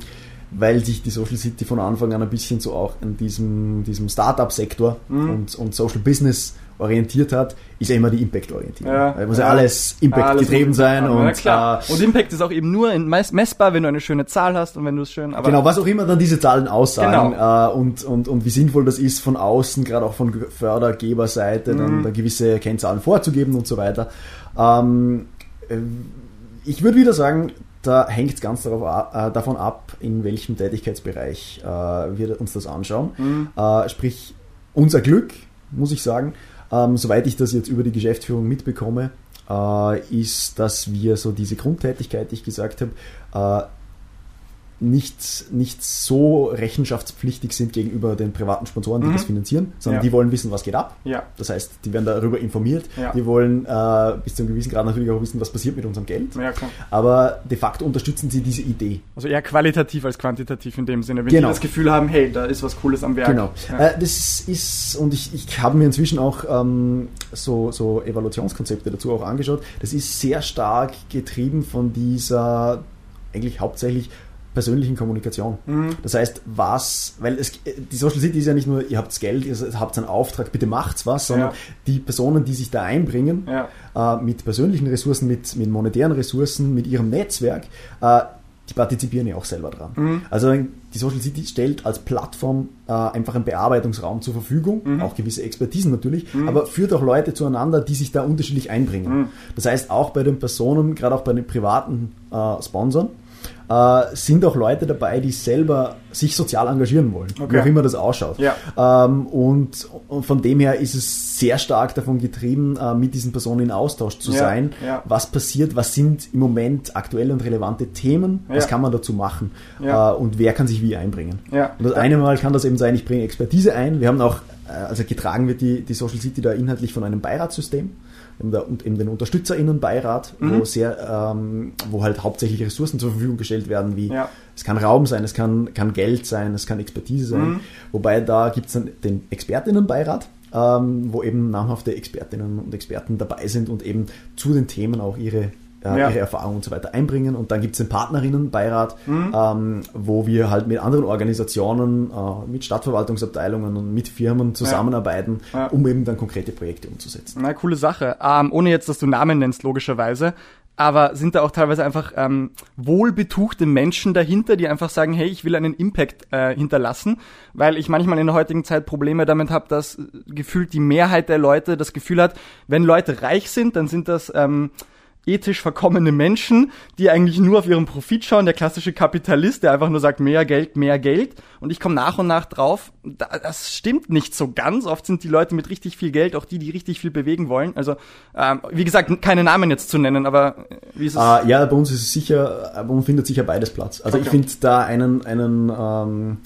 weil sich die Social City von Anfang an ein bisschen so auch in diesem, diesem Startup-Sektor mhm. und, und Social Business orientiert hat, ist ja immer die Impact-orientiert. Ja, da muss ja, alles Impact getrieben sein. Ja, und, klar. Äh, und Impact ist auch eben nur messbar, wenn du eine schöne Zahl hast und wenn du es schön. genau, was auch immer dann diese Zahlen aussagen genau. äh, und, und, und wie sinnvoll das ist von außen, gerade auch von Fördergeberseite, mhm. dann da gewisse Kennzahlen vorzugeben und so weiter. Ähm, äh, ich würde wieder sagen, da hängt es ganz darauf, äh, davon ab, in welchem Tätigkeitsbereich äh, wir uns das anschauen. Mhm. Äh, sprich, unser Glück, muss ich sagen, ähm, soweit ich das jetzt über die Geschäftsführung mitbekomme, äh, ist, dass wir so diese Grundtätigkeit, die ich gesagt habe, äh, nicht, nicht so rechenschaftspflichtig sind gegenüber den privaten Sponsoren, die mhm. das finanzieren, sondern ja. die wollen wissen, was geht ab. Ja. Das heißt, die werden darüber informiert. Ja. Die wollen äh, bis zu einem gewissen Grad natürlich auch wissen, was passiert mit unserem Geld. Ja, klar. Aber de facto unterstützen sie diese Idee. Also eher qualitativ als quantitativ in dem Sinne, wenn genau. die das Gefühl haben, hey, da ist was Cooles am Werk. Genau. Äh, das ist, und ich, ich habe mir inzwischen auch ähm, so, so Evaluationskonzepte dazu auch angeschaut. Das ist sehr stark getrieben von dieser eigentlich hauptsächlich persönlichen Kommunikation. Mhm. Das heißt, was, weil es, die Social City ist ja nicht nur, ihr habt Geld, ihr habt einen Auftrag, bitte macht's was, sondern ja. die Personen, die sich da einbringen, ja. äh, mit persönlichen Ressourcen, mit, mit monetären Ressourcen, mit ihrem Netzwerk, äh, die partizipieren ja auch selber dran. Mhm. Also die Social City stellt als Plattform äh, einfach einen Bearbeitungsraum zur Verfügung, mhm. auch gewisse Expertisen natürlich, mhm. aber führt auch Leute zueinander, die sich da unterschiedlich einbringen. Mhm. Das heißt, auch bei den Personen, gerade auch bei den privaten äh, Sponsoren, äh, sind auch Leute dabei, die selber sich sozial engagieren wollen, okay. wie auch immer das ausschaut. Ja. Ähm, und, und, von dem her ist es sehr stark davon getrieben, äh, mit diesen Personen in Austausch zu ja. sein. Ja. Was passiert, was sind im Moment aktuelle und relevante Themen, was kann man dazu machen äh, und wer kann sich wie einbringen. Und das eine Mal kann das eben sein, ich bringe Expertise ein. Wir haben auch, äh, also getragen wird die, die Social City da inhaltlich von einem Beiratssystem und eben den UnterstützerInnenbeirat, mhm. wo sehr, ähm, wo halt hauptsächlich Ressourcen zur Verfügung gestellt werden, wie ja. es kann Raum sein, es kann, kann Geld sein, es kann Expertise sein. Mhm. Wobei da gibt es dann den ExpertInnenbeirat, ähm, wo eben namhafte Expertinnen und Experten dabei sind und eben zu den Themen auch ihre äh, ja. ihre Erfahrungen und so weiter einbringen. Und dann gibt es den Partnerinnenbeirat, mhm. ähm, wo wir halt mit anderen Organisationen, äh, mit Stadtverwaltungsabteilungen und mit Firmen zusammenarbeiten, ja. Ja. um eben dann konkrete Projekte umzusetzen. Na, coole Sache. Ähm, ohne jetzt, dass du Namen nennst, logischerweise. Aber sind da auch teilweise einfach ähm, wohlbetuchte Menschen dahinter, die einfach sagen, hey, ich will einen Impact äh, hinterlassen, weil ich manchmal in der heutigen Zeit Probleme damit habe, dass gefühlt die Mehrheit der Leute das Gefühl hat, wenn Leute reich sind, dann sind das ähm, ethisch verkommene Menschen, die eigentlich nur auf ihren Profit schauen, der klassische Kapitalist, der einfach nur sagt, mehr Geld, mehr Geld. Und ich komme nach und nach drauf, das stimmt nicht so ganz. Oft sind die Leute mit richtig viel Geld auch die, die richtig viel bewegen wollen. Also, ähm, wie gesagt, keine Namen jetzt zu nennen, aber äh, wie ist es? Uh, ja, bei uns ist es sicher, bei uns findet sicher beides Platz. Also okay. ich finde da einen, einen ähm,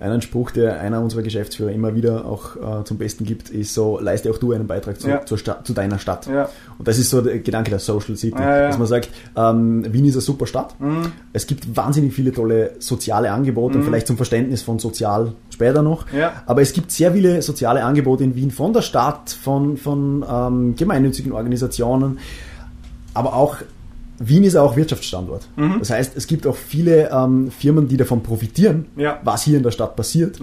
einen Spruch, der einer unserer Geschäftsführer immer wieder auch äh, zum Besten gibt, ist so, leiste auch du einen Beitrag zu, ja. zur Stadt, zu deiner Stadt. Ja. Und das ist so der Gedanke der Social City, ja, dass man sagt, ähm, Wien ist eine super Stadt. Mhm. Es gibt wahnsinnig viele tolle soziale Angebote, mhm. vielleicht zum Verständnis von sozial später noch. Aber es gibt sehr viele soziale Angebote in Wien von der Stadt, von, von ähm, gemeinnützigen Organisationen, aber auch Wien ist auch Wirtschaftsstandort. Mhm. Das heißt, es gibt auch viele ähm, Firmen, die davon profitieren, ja. was hier in der Stadt passiert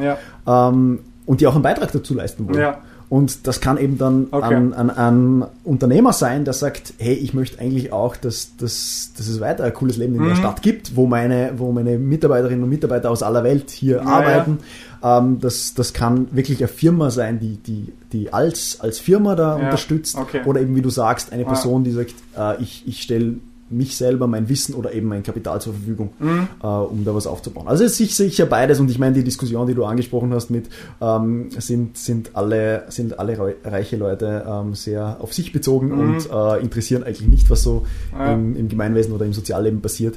ähm, und die auch einen Beitrag dazu leisten wollen. Und das kann eben dann okay. ein, ein, ein, Unternehmer sein, der sagt, hey, ich möchte eigentlich auch, dass, dass, dass es weiter ein cooles Leben in mhm. der Stadt gibt, wo meine, wo meine Mitarbeiterinnen und Mitarbeiter aus aller Welt hier ja, arbeiten. Ähm, das, das kann wirklich eine Firma sein, die, die, die als, als Firma da ja. unterstützt. Okay. Oder eben, wie du sagst, eine Person, die sagt, äh, ich, ich stelle mich selber, mein Wissen oder eben mein Kapital zur Verfügung, mhm. äh, um da was aufzubauen. Also es ist sicher beides und ich meine, die Diskussion, die du angesprochen hast mit, ähm, sind, sind, alle, sind alle reiche Leute ähm, sehr auf sich bezogen mhm. und äh, interessieren eigentlich nicht, was so ja. im, im, Gemeinwesen oder im Sozialleben passiert.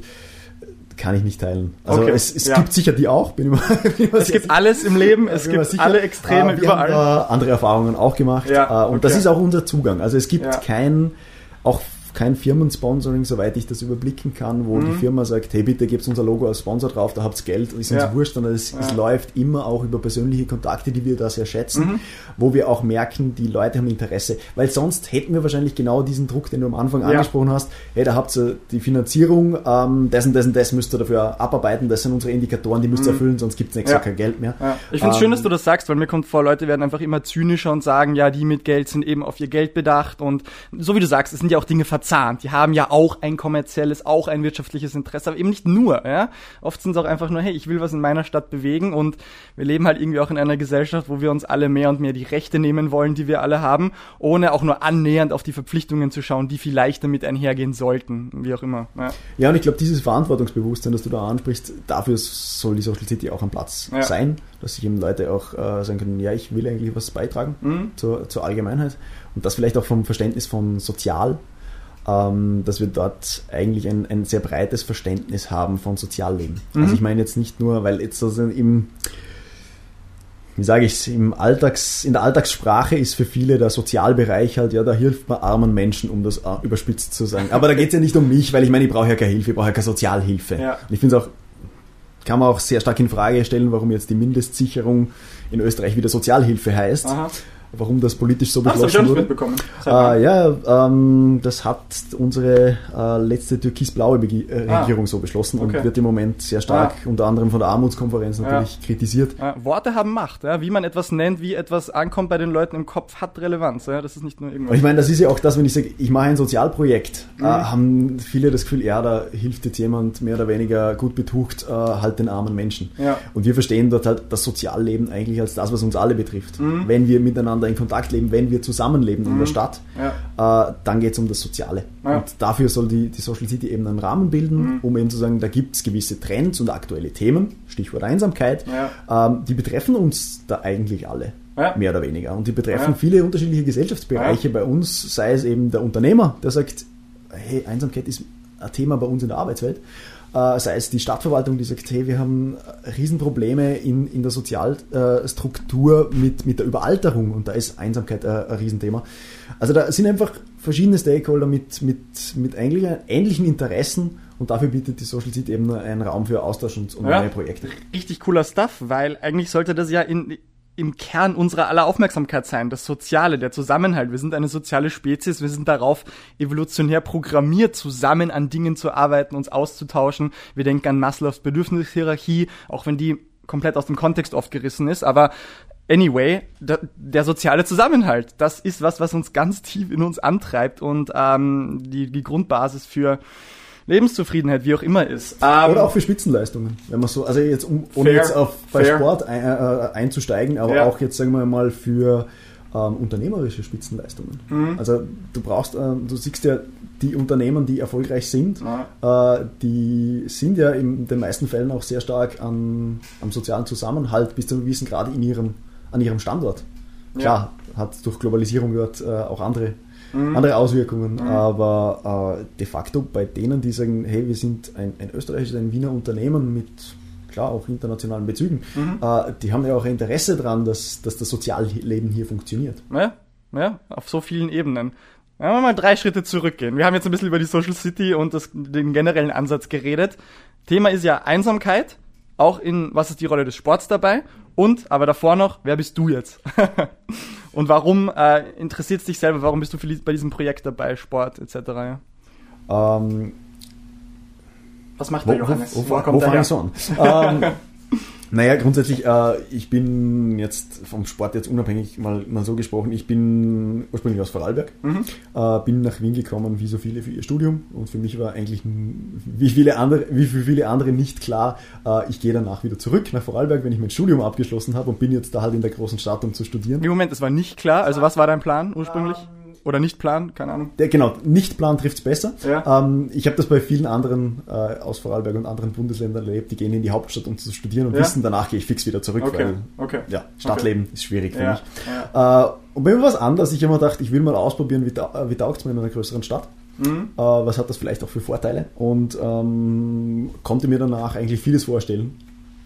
Kann ich nicht teilen. Also okay. es, es ja. gibt sicher die auch. Bin immer, [laughs] bin immer es gibt alles im Leben, es gibt sicher. alle Extreme äh, wir überall. Haben, andere Erfahrungen auch gemacht ja. äh, und okay. das ist auch unser Zugang. Also es gibt kein, auch kein Firmensponsoring, soweit ich das überblicken kann, wo mhm. die Firma sagt, hey bitte gebt unser Logo als Sponsor drauf, da habt ihr Geld, ist uns ja. wurscht, sondern es, ja. es, läuft immer auch über persönliche Kontakte, die wir da sehr schätzen, mhm. wo wir auch merken, die Leute haben Interesse, weil sonst hätten wir wahrscheinlich genau diesen Druck, den du am Anfang ja. angesprochen hast, hey, da habt ihr die Finanzierung, ähm, das und das und das müsst ihr dafür abarbeiten, das sind unsere Indikatoren, die müsst ihr mhm. erfüllen, sonst gibt es nächstes Jahr kein Geld mehr. Ich finde es ähm, schön, dass du das sagst, weil mir kommt vor, Leute werden einfach immer zynischer und sagen, ja, die mit Geld sind eben auf ihr Geld bedacht und so wie du sagst, es sind ja auch Dinge verzahnt. Die haben ja auch ein kommerzielles, auch ein wirtschaftliches Interesse, aber eben nicht nur. Ja? Oft sind es auch einfach nur, hey, ich will was in meiner Stadt bewegen und wir leben halt irgendwie auch in einer Gesellschaft, wo wir uns alle mehr und mehr die Rechte nehmen wollen, die wir alle haben, ohne auch nur annähernd auf die Verpflichtungen zu schauen, die vielleicht damit einhergehen sollten, wie auch immer. Ja, ja und ich glaube, dieses Verantwortungsbewusstsein, das du da ansprichst, dafür soll die Social City auch am Platz ja. sein, dass sich eben Leute auch äh, sagen können, ja, ich will eigentlich was beitragen mhm. zur, zur Allgemeinheit und das vielleicht auch vom Verständnis von sozial dass wir dort eigentlich ein, ein sehr breites Verständnis haben von Sozialleben. Mhm. Also ich meine jetzt nicht nur, weil jetzt also im wie sage ich es, im Alltags, in der Alltagssprache ist für viele der Sozialbereich halt, ja, da hilft man armen Menschen, um das äh, überspitzt zu sagen. Aber da geht es ja nicht um mich, weil ich meine, ich brauche ja keine Hilfe, ich brauche ja keine Sozialhilfe. Ja. Und ich finde es auch, kann man auch sehr stark in Frage stellen, warum jetzt die Mindestsicherung in Österreich wieder Sozialhilfe heißt. Aha warum das politisch so beschlossen Ach, das wurde. Mitbekommen. Äh, ja, ähm, das hat unsere äh, letzte türkis-blaue äh, ah. Regierung so beschlossen okay. und wird im Moment sehr stark ah. unter anderem von der Armutskonferenz natürlich ja. kritisiert. Ja, Worte haben Macht, ja? wie man etwas nennt, wie etwas ankommt bei den Leuten im Kopf, hat Relevanz. Ja? Das ist nicht nur irgendwas. Ich meine, das ist ja auch das, wenn ich sage, ich mache ein Sozialprojekt, äh, mhm. äh, haben viele das Gefühl, ja, da hilft jetzt jemand mehr oder weniger gut betucht äh, halt den armen Menschen. Ja. Und wir verstehen dort halt das Sozialleben eigentlich als das, was uns alle betrifft. Mhm. Wenn wir miteinander miteinander in Kontakt leben, wenn wir zusammenleben mhm. in der mhm. Stadt, ja. äh, dann geht es um das Soziale. Ja. Und dafür soll die, die Social City eben einen Rahmen bilden, mhm. um eben zu sagen, da gibt es gewisse Trends und aktuelle Themen, Stichwort Einsamkeit, ja. ähm, die betreffen uns da eigentlich alle. Mehr oder weniger. Und die betreffen viele unterschiedliche Gesellschaftsbereiche bei uns, sei es eben der Unternehmer, der sagt, hey, Einsamkeit ist ein Thema bei uns in der Arbeitswelt sei es die Stadtverwaltung, die sagt, hey, wir haben Riesenprobleme in, in der Sozialstruktur mit, mit der Überalterung und da ist Einsamkeit ein, ein Riesenthema. Also da sind einfach verschiedene Stakeholder mit, mit, mit eigentlich ähnlichen Interessen und dafür bietet die Social City eben einen Raum für Austausch und, und ja, neue Projekte. Richtig cooler Stuff, weil eigentlich sollte das ja in, im Kern unserer aller Aufmerksamkeit sein, das Soziale, der Zusammenhalt. Wir sind eine soziale Spezies, wir sind darauf evolutionär programmiert, zusammen an Dingen zu arbeiten, uns auszutauschen. Wir denken an Maslows Bedürfnishierarchie, auch wenn die komplett aus dem Kontext oft gerissen ist, aber anyway, der, der soziale Zusammenhalt, das ist was, was uns ganz tief in uns antreibt und ähm, die, die Grundbasis für Lebenszufriedenheit, wie auch immer ist. Ähm, Oder auch für Spitzenleistungen, wenn man so, also jetzt um, ohne fair, jetzt auf bei fair. Sport ein, äh, einzusteigen, aber ja. auch jetzt sagen wir mal für ähm, unternehmerische Spitzenleistungen. Mhm. Also du brauchst, äh, du siehst ja die Unternehmen, die erfolgreich sind, ja. äh, die sind ja in den meisten Fällen auch sehr stark an, am sozialen Zusammenhalt bis zu einem gewissen Grad in ihrem, an ihrem Standort. Klar, ja. hat durch Globalisierung dort äh, auch andere mhm. andere Auswirkungen. Mhm. Aber äh, de facto bei denen, die sagen, hey, wir sind ein, ein österreichisches, ein Wiener Unternehmen mit klar auch internationalen Bezügen, mhm. äh, die haben ja auch Interesse daran, dass, dass das Sozialleben hier funktioniert. Ja, ja, auf so vielen Ebenen. Wenn wir mal drei Schritte zurückgehen. Wir haben jetzt ein bisschen über die Social City und das, den generellen Ansatz geredet. Thema ist ja Einsamkeit. Auch in, was ist die Rolle des Sports dabei? Und, aber davor noch, wer bist du jetzt? [laughs] Und warum äh, interessiert es dich selber? Warum bist du bei diesem Projekt dabei, Sport etc.? Ja? Ähm, Was macht der Johannes? Wo, wo, wo, wo fange ich so an? [laughs] ähm, naja, grundsätzlich, äh, ich bin jetzt vom Sport jetzt unabhängig mal, mal so gesprochen, ich bin ursprünglich aus Vorarlberg, mhm. äh, bin nach Wien gekommen, wie so viele für ihr Studium und für mich war eigentlich wie viele andere, wie für viele andere nicht klar, äh, ich gehe danach wieder zurück nach Vorarlberg, wenn ich mein Studium abgeschlossen habe und bin jetzt da halt in der großen Stadt, um zu studieren. Im Moment, es war nicht klar, also was war dein Plan ursprünglich? Um ähm, oder nicht planen, keine Ahnung. Der, genau, nicht planen trifft es besser. Ja. Ähm, ich habe das bei vielen anderen äh, aus Vorarlberg und anderen Bundesländern erlebt, die gehen in die Hauptstadt, um zu studieren und ja. wissen, danach gehe ich fix wieder zurück, okay. weil okay. Ja, Stadtleben okay. ist schwierig für mich. Äh, und bei mir was anderes, ich habe mir gedacht, ich will mal ausprobieren, wie, ta wie taugt es mir in einer größeren Stadt. Mhm. Äh, was hat das vielleicht auch für Vorteile? Und ähm, konnte mir danach eigentlich vieles vorstellen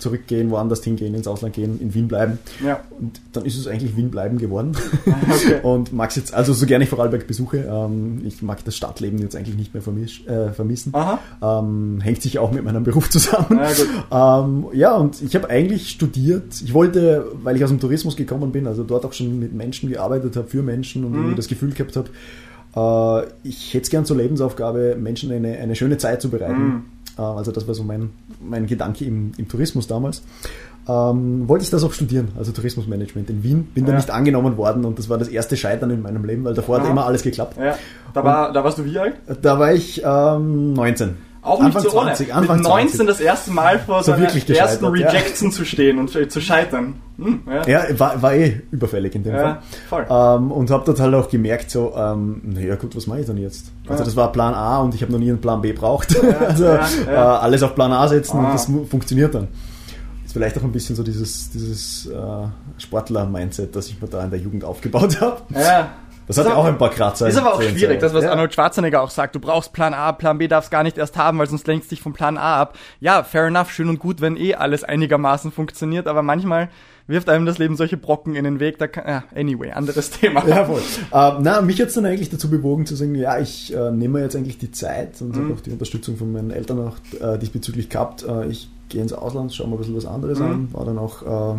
zurückgehen, woanders hingehen, ins Ausland gehen, in Wien bleiben. Ja. Und dann ist es eigentlich Wien bleiben geworden. [laughs] Okay. und mag es jetzt, also so gerne ich Vorarlberg besuche, ähm, ich mag das Stadtleben jetzt eigentlich nicht mehr vermisch, äh, vermissen. Ähm, hängt sich auch mit meinem Beruf zusammen. Ja, ähm, ja und ich habe eigentlich studiert. Ich wollte, weil ich aus dem Tourismus gekommen bin, also dort auch schon mit Menschen gearbeitet habe, für Menschen und mhm. irgendwie das Gefühl gehabt habe, äh, ich hätte es gern zur Lebensaufgabe, Menschen eine, eine schöne Zeit zu bereiten. Äh, also das war so mein, mein Gedanke im, im Tourismus damals. Ähm, wollte ich das auch studieren, also Tourismusmanagement in Wien. Bin ja. dann nicht angenommen worden und das war das erste Scheitern in meinem Leben, weil davor ja. hat immer alles geklappt. Ja. Da, war, da warst du wie alt? Da war ich ähm, 19. Auch Anfang nicht so 20, ohne. Anfang Mit 19 20. das erste Mal vor so seiner ersten Rejection ja. zu stehen und zu scheitern. Hm, ja, ja war, war, eh überfällig in dem ja, Fall. Ähm, und habe dort halt auch gemerkt, so, ähm, naja gut, was mache ich dann jetzt? Also das war Plan A und ich habe noch nie einen Plan B braucht. [laughs] also äh, alles auf Plan A setzen ah. und das funktioniert dann. Ist vielleicht auch ein bisschen so dieses, dieses äh, Sportler-Mindset, das ich mir da in der Jugend aufgebaut [laughs] habe. Ja. Das hat ja auch ein paar Kratzer. Ist aber auch schwierig, das, was ja. Arnold Schwarzenegger auch sagt. Du brauchst Plan A, Plan B darfst gar nicht erst haben, weil sonst lenkst dich vom Plan A ab. Ja, fair enough, schön und gut, wenn eh alles einigermaßen funktioniert, aber manchmal wirft einem das Leben solche Brocken in den Weg. Da kann, ja, anyway, anderes [laughs] Thema. Ja, voll. äh, na, mich hat es dann eigentlich dazu bewogen zu sagen, ja, ich äh, nehme jetzt eigentlich die Zeit und mhm. habe auch die Unterstützung von meinen Eltern auch äh, diesbezüglich gehabt. Äh, ich gehe ins Ausland, schaue mal ein bisschen was anderes mhm. an. War dann auch äh,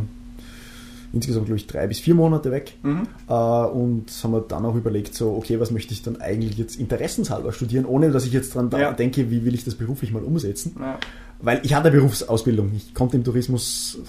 insgesamt, glaube ich, drei bis vier Monate weg mhm. äh, und haben wir dann auch überlegt, so, okay, was möchte ich dann eigentlich jetzt interessenshalber studieren, ohne dass ich jetzt dran ja. denke, wie will ich das beruflich mal umsetzen. Ja weil ich hatte Berufsausbildung. Ich konnte im Tourismus,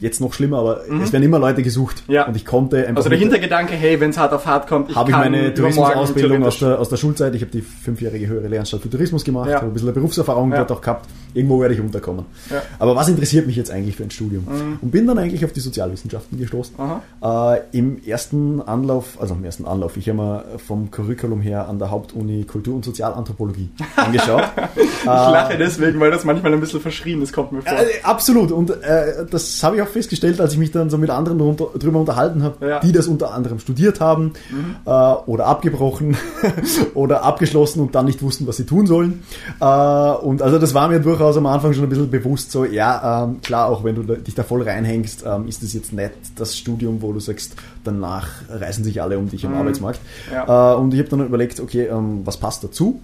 jetzt noch schlimmer, aber mhm. es werden immer Leute gesucht. Ja. Und ich konnte einfach. Also der Hintergedanke, hey, wenn es hart auf hart kommt, ich habe ich meine Tourismusausbildung aus der, aus der Schulzeit. Ich habe die fünfjährige höhere Lehranstalt für Tourismus gemacht, ja. habe ein bisschen Berufserfahrung ja. dort auch gehabt. Irgendwo werde ich unterkommen. Ja. Aber was interessiert mich jetzt eigentlich für ein Studium? Mhm. Und bin dann eigentlich auf die Sozialwissenschaften gestoßen. Äh, Im ersten Anlauf, also im ersten Anlauf, ich habe mir vom Curriculum her an der Hauptuni Kultur- und Sozialanthropologie angeschaut. [laughs] ich lache deswegen, weil das manchmal ein bisschen verschrien ist, kommt mir vor. Äh, absolut. Und äh, das habe ich auch festgestellt, als ich mich dann so mit anderen drunter, drüber unterhalten habe, ja. die das unter anderem studiert haben mhm. äh, oder abgebrochen [laughs] oder abgeschlossen und dann nicht wussten, was sie tun sollen. Äh, und also das war mir durchaus am Anfang schon ein bisschen bewusst so, ja, ähm, klar, auch wenn du dich da voll reinhängst, ähm, ist das jetzt nicht das Studium, wo du sagst, danach reißen sich alle um dich am mhm. Arbeitsmarkt. Ja. Äh, und ich habe dann überlegt, okay, ähm, was passt dazu?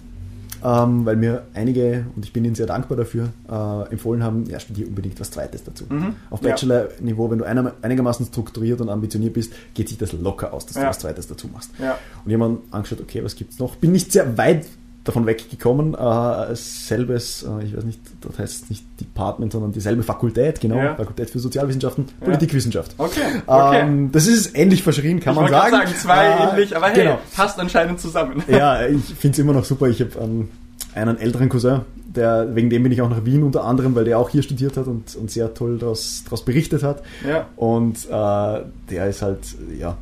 ähm, weil mir einige, und ich bin ihnen sehr dankbar dafür, äh, empfohlen haben, ja, studiere unbedingt was Zweites dazu. Mhm. Auf Bachelor-Niveau, wenn du einigermaßen strukturiert und ambitioniert bist, geht sich das locker aus, dass ja. du was Zweites dazu machst. Ja. Und jemand angeschaut, okay, was gibt es noch? Bin nicht sehr weit davon weggekommen. Äh, selbes, äh, ich weiß nicht, das heißt nicht Department, sondern dieselbe Fakultät, genau, ja. Fakultät für Sozialwissenschaften, ja. Politikwissenschaft. Okay. okay. Ähm, das ist ähnlich verschrien, kann ich man sagen. sagen. Zwei äh, ähnlich, aber hey, genau. passt anscheinend zusammen. [laughs] Ja, ich finde es immer noch super. Ich habe ähm, einen älteren Cousin, der, wegen dem bin ich auch nach Wien unter anderem, weil der auch hier studiert hat und, und sehr toll daraus berichtet hat. Ja. Und äh, der ist halt, ja,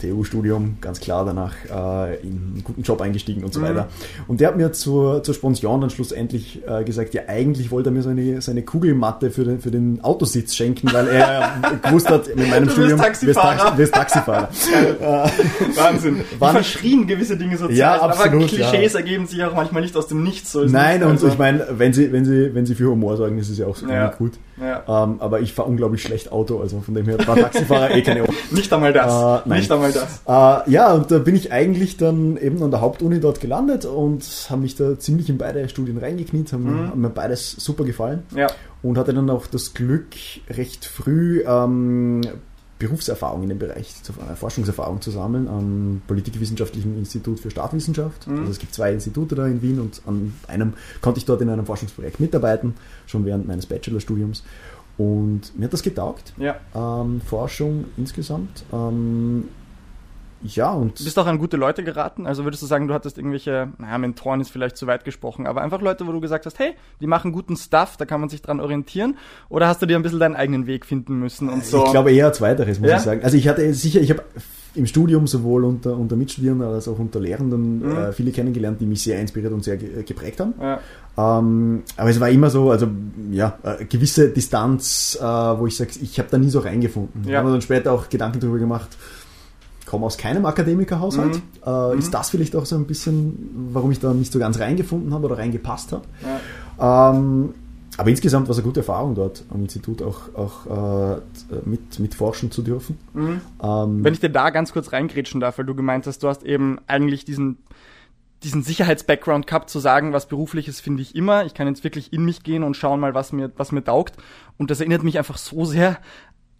TU-Studium, ganz klar danach äh, in einen guten Job eingestiegen und so mhm. weiter. Und der hat mir zur, zur Sponsion dann schlussendlich äh, gesagt, ja eigentlich wollte er mir seine, seine Kugelmatte für den, für den Autositz schenken, weil er [laughs] gewusst hat, mit meinem du Studium Taxifahrer. wirst Taxifahrer. [laughs] Wahnsinn. Die verschrien gewisse Dinge so ja, absolut, aber Klischees ja. ergeben sich auch manchmal nicht aus dem Nichts. So Nein, und also. ich meine, wenn sie, wenn, sie, wenn sie für Humor sorgen, ist es ja auch so ja. gut. Ja. Ähm, aber ich fahre unglaublich schlecht Auto, also von dem her war Taxifahrer eh keine [laughs] Nicht einmal das. Äh, nicht einmal das. Äh, ja, und da bin ich eigentlich dann eben an der Hauptuni dort gelandet und habe mich da ziemlich in beide Studien reingekniet, haben, mhm. haben mir beides super gefallen. Ja. Und hatte dann auch das Glück, recht früh ähm, Berufserfahrung in dem Bereich, äh, Forschungserfahrung zu sammeln am Politikwissenschaftlichen Institut für Staatswissenschaft. Mhm. Also es gibt zwei Institute da in Wien und an einem konnte ich dort in einem Forschungsprojekt mitarbeiten, schon während meines Bachelorstudiums. Und mir hat das getaugt. Ja. Ähm, Forschung insgesamt. Ähm, ja, und. Du bist auch an gute Leute geraten? Also würdest du sagen, du hattest irgendwelche, naja, Mentoren ist vielleicht zu weit gesprochen, aber einfach Leute, wo du gesagt hast, hey, die machen guten Stuff, da kann man sich dran orientieren? Oder hast du dir ein bisschen deinen eigenen Weg finden müssen und so? Ich glaube eher zweiteres, muss ja? ich sagen. Also ich hatte sicher, ich habe im Studium sowohl unter, unter Mitstudierenden als auch unter Lehrenden mhm. äh, viele kennengelernt, die mich sehr inspiriert und sehr ge geprägt haben. Ja. Ähm, aber es war immer so, also ja, äh, gewisse Distanz, äh, wo ich sage, ich habe da nie so reingefunden. Ja. Ich habe dann später auch Gedanken darüber gemacht, komme aus keinem Akademikerhaushalt. Mhm. Äh, mhm. Ist das vielleicht auch so ein bisschen, warum ich da nicht so ganz reingefunden habe oder reingepasst habe? Ja. Ähm, aber insgesamt war es eine gute Erfahrung dort am Institut auch, auch äh, mit, mit forschen zu dürfen. Mhm. Ähm, Wenn ich dir da ganz kurz reingrätschen darf, weil du gemeint hast, du hast eben eigentlich diesen diesen Sicherheits-Background gehabt, zu sagen, was berufliches finde ich immer. Ich kann jetzt wirklich in mich gehen und schauen mal, was mir, was mir taugt. Und das erinnert mich einfach so sehr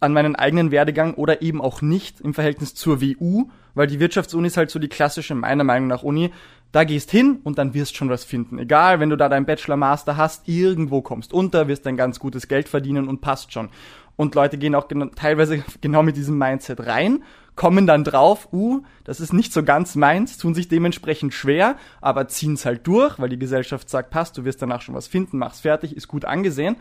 an meinen eigenen Werdegang oder eben auch nicht im Verhältnis zur WU, weil die Wirtschaftsuni ist halt so die klassische, meiner Meinung nach, Uni. Da gehst hin und dann wirst schon was finden. Egal, wenn du da deinen Bachelor, Master hast, irgendwo kommst unter, wirst ein ganz gutes Geld verdienen und passt schon. Und Leute gehen auch genau, teilweise [laughs] genau mit diesem Mindset rein, kommen dann drauf, uh, das ist nicht so ganz meins, tun sich dementsprechend schwer, aber ziehen's halt durch, weil die Gesellschaft sagt, passt, du wirst danach schon was finden, mach's fertig, ist gut angesehen.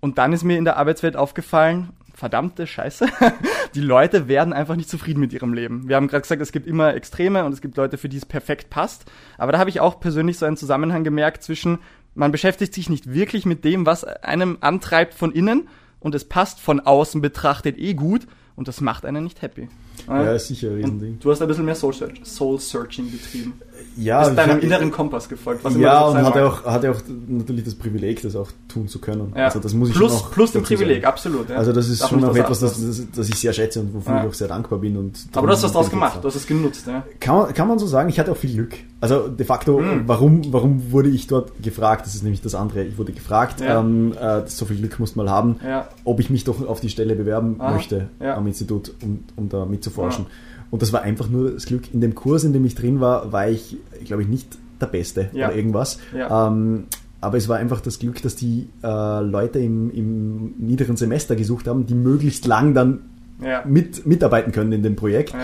Und dann ist mir in der Arbeitswelt aufgefallen, verdammte Scheiße, [laughs] die Leute werden einfach nicht zufrieden mit ihrem Leben. Wir haben gerade gesagt, es gibt immer Extreme und es gibt Leute, für die es perfekt passt. Aber da habe ich auch persönlich so einen Zusammenhang gemerkt zwischen, man beschäftigt sich nicht wirklich mit dem, was einem antreibt von innen und es passt von außen betrachtet eh gut und das macht einen nicht happy. Ja, ist sicher ein Riesending. du hast ein bisschen mehr Soul-Searching betrieben. Ja, bist deinem inneren Kompass gefolgt. Was ja, und hatte auch, hatte auch natürlich das Privileg, das auch tun zu können. Ja. Also das muss ich plus, schon auch Plus ein Privileg, sagen. absolut. Ja. Also das ist Darf schon auch etwas, das, das, das, ich sehr schätze und wofür ja. ich auch sehr dankbar bin. Und Aber du hast was draus gemacht, du hast es genutzt. Ja. Kann, man, kann man so sagen, ich hatte auch viel Glück. Also de facto, mhm. warum, warum wurde ich dort gefragt? Das ist nämlich das andere. Ich wurde gefragt, ähm, äh, so viel Glück muss man haben, ob ich mich doch auf die Stelle bewerben Aha. möchte am Institut, um, um da mitzuforschen. Und das war einfach nur das Glück. In dem Kurs, in dem ich drin war, war ich, glaube ich, nicht der Beste ja. oder irgendwas. Ja. Ähm, aber es war einfach das Glück, dass die äh, Leute im, im, niederen Semester gesucht haben, die möglichst lang dann ja. mit, mitarbeiten können in dem Projekt.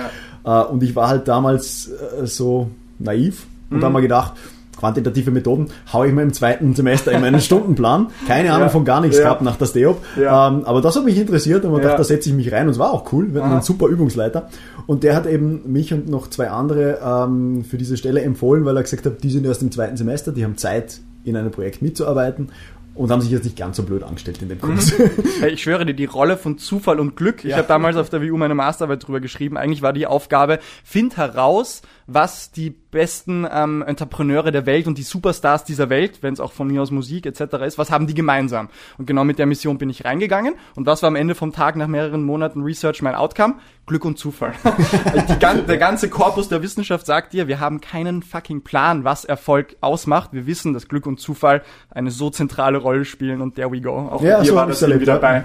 Äh, und ich war halt damals äh, so naiv und mhm. habe mir gedacht, quantitative Methoden, haue ich mir im zweiten Semester in meinen [laughs] Stundenplan. Keine Ahnung ja, von gar nichts ja. gehabt nach der STEOP. Ja. Ähm, aber das hat mich interessiert und man ja. dachte, da setze ich mich rein und es war auch cool. Wir hatten einen super Übungsleiter. Und der hat eben mich und noch zwei andere ähm, für diese Stelle empfohlen, weil er gesagt hat, die sind erst im zweiten Semester, die haben Zeit, in einem Projekt mitzuarbeiten und haben sich jetzt nicht ganz so blöd angestellt in dem Kurs. [laughs] Mhm. Ich schwöre dir, die Rolle von Zufall und Glück, ich ja. habe damals auf der WU meine Masterarbeit drüber geschrieben, eigentlich war die Aufgabe, find heraus, was die besten ähm, Entrepreneure der Welt und die Superstars dieser Welt, wenn es auch von mir aus Musik etc. ist, was haben die gemeinsam? Und genau mit der Mission bin ich reingegangen. Und was war am Ende vom Tag nach mehreren Monaten Research mein Outcome? Glück und Zufall. [laughs] die, der ganze Korpus der Wissenschaft sagt dir, wir haben keinen fucking Plan, was Erfolg ausmacht. Wir wissen, dass Glück und Zufall eine so zentrale Rolle spielen und there we go. Auch ja, so war das wieder dabei.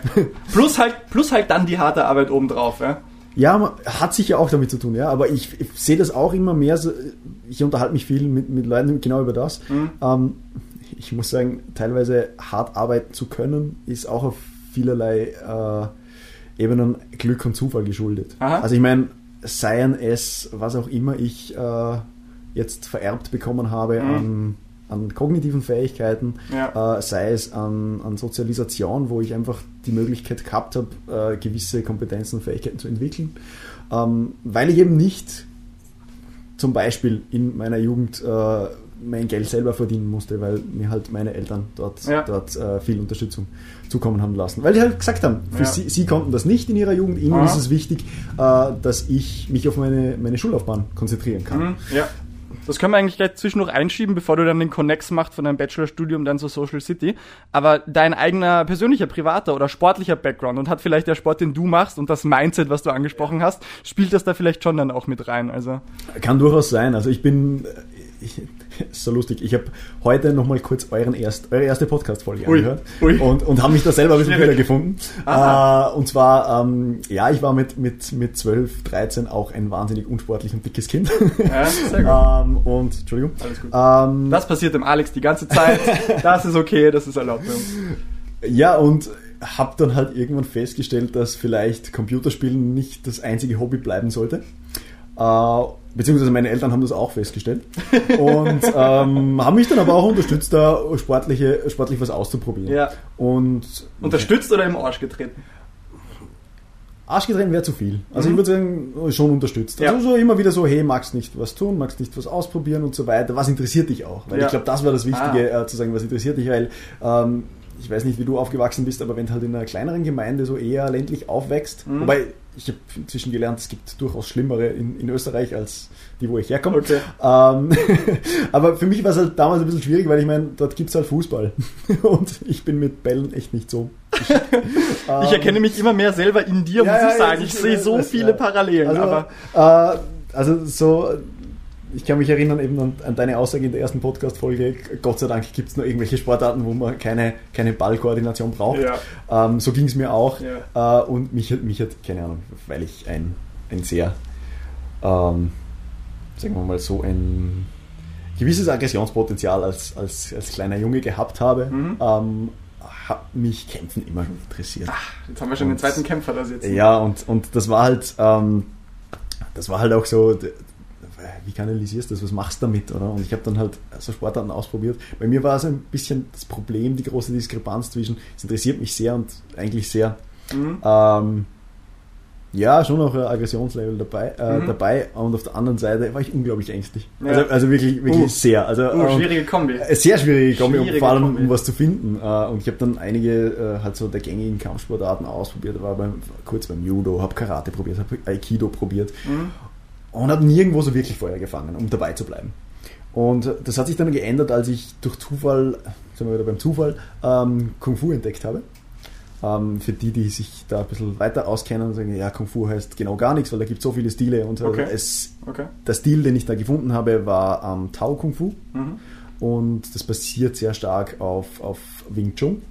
plus halt, plus halt dann die harte Arbeit obendrauf. Ja? Ja, hat sicher auch damit zu tun, ja. Aber ich, ich sehe das auch immer mehr. So, ich unterhalte mich viel mit, mit Leuten genau über das. Mhm. Ähm, ich muss sagen, teilweise hart arbeiten zu können, ist auch auf vielerlei äh, Ebenen Glück und Zufall geschuldet. Aha. Also ich meine, seien es, was auch immer ich äh, jetzt vererbt bekommen habe mhm. an an kognitiven Fähigkeiten, ja. äh, sei es an, an, Sozialisation, wo ich einfach die Möglichkeit gehabt habe, äh, gewisse Kompetenzen und Fähigkeiten zu entwickeln, ähm, weil ich eben nicht zum Beispiel in meiner Jugend äh, mein Geld selber verdienen musste, weil mir halt meine Eltern dort, ja. dort äh, viel Unterstützung zukommen haben lassen. Weil die halt gesagt haben, für ja. sie, sie konnten das nicht in ihrer Jugend, ihnen Aha. ist es wichtig, äh, dass ich mich auf meine, meine Schullaufbahn konzentrieren kann. Mhm. Ja. Das können wir eigentlich gleich zwischendurch einschieben, bevor du dann den Connex machst von deinem Bachelorstudium dann zur Social City. Aber dein eigener persönlicher, privater oder sportlicher Background und hat vielleicht der Sport, den du machst und das Mindset, was du angesprochen hast, spielt das da vielleicht schon dann auch mit rein? Also kann durchaus sein. Also ich bin ich, [laughs] so lustig. Ich habe heute nochmal kurz euren erst, eure erste Podcast-Folge angehört ui. und, und habe mich da selber ein bisschen wiedergefunden. Äh, und zwar, ähm, ja, ich war mit, mit, mit 12, 13 auch ein wahnsinnig unsportlich und dickes Kind. Ja, sehr [laughs] gut. ähm, und, Entschuldigung. Alles gut. Ähm, das passiert dem Alex die ganze Zeit. [laughs] Das ist okay, das ist erlaubt bei uns. Ja, und habe dann halt irgendwann festgestellt, dass vielleicht Computerspielen nicht das einzige Hobby bleiben sollte. Äh, beziehungsweise meine Eltern haben das auch festgestellt und [laughs] ähm, haben mich dann aber auch unterstützt, da sportliche, sportlich was auszuprobieren. Ja. Und unterstützt oder im Arsch getreten? Arsch getreten wäre zu viel. Also mhm. ich würde sagen, schon unterstützt. Also ja. so immer wieder so, hey, magst nicht was tun, magst nicht was ausprobieren und so weiter. Was interessiert dich auch? Weil ja. ich glaube, das war das Wichtige, ah. äh, zu sagen, was interessiert dich, weil ähm, ich weiß nicht, wie du aufgewachsen bist, aber wenn du halt in einer kleineren Gemeinde so eher ländlich aufwächst, mhm. wobei ich habe inzwischen gelernt, es gibt durchaus schlimmere in, in Österreich als die, wo ich herkomme. Okay. Ähm, [laughs] aber für mich war es halt damals ein bisschen schwierig, weil ich meine, dort gibt es halt Fußball. [laughs] Und ich bin mit Bällen echt nicht so. ich [laughs] ähm, erkenne mich immer mehr selber in dir, ja, muss ich sagen. Ich, ich sehe so viele Parallelen. Also, aber äh, also so ich kann mich erinnern eben an, an deine Aussage in der ersten Podcast-Folge, Gott sei Dank gibt es nur irgendwelche Sportarten, wo man keine, keine Ballkoordination braucht. Ja. Ähm, so ging es mir auch. Ja. Äh, und mich, mich hat, keine Ahnung, weil ich ein, ein sehr, ähm, sagen wir mal so, ein gewisses Aggressionspotenzial als, als, als kleiner Junge gehabt habe, mhm. ähm, hat mich Kämpfen immer interessiert. Ach, jetzt haben wir schon und, den zweiten Kämpfer da sitzen. Ja, und, und das war halt, ähm, das war halt auch so, wie kanalisierst du das, was machst du damit, oder? Und ich habe dann halt so Sportarten ausprobiert. Bei mir war es ein bisschen das Problem, die große Diskrepanz zwischen, es interessiert mich sehr und eigentlich sehr, mhm. ähm, ja, schon noch ein Aggressionslevel dabei, äh, mhm. dabei und auf der anderen Seite war ich unglaublich ängstlich. Ja. Also, also, wirklich, wirklich uh. sehr. Also, uh, schwierige Kombi. Äh, sehr schwierige Kombi, schwierige vor allem Kombi. um was zu finden. Äh, und ich habe dann einige äh, halt so der gängigen Kampfsportarten ausprobiert, war beim, kurz beim Judo, habe Karate probiert, habe Aikido probiert. Mhm und habe nirgendwo so wirklich Feuer gefangen, um dabei zu bleiben. Und das hat sich dann geändert, als ich durch Zufall, sind wir wieder beim Zufall, ähm, Kung Fu entdeckt habe. Ähm, für die, die sich da ein bisschen weiter auskennen und sagen, ja, Kung Fu heißt genau gar nichts, weil da gibt es so viele Stile. Und okay. es, okay. der Stil, den ich da gefunden habe, war ähm, Tao Kung Fu. Mhm. Und das basiert sehr stark auf, auf Wing Chun,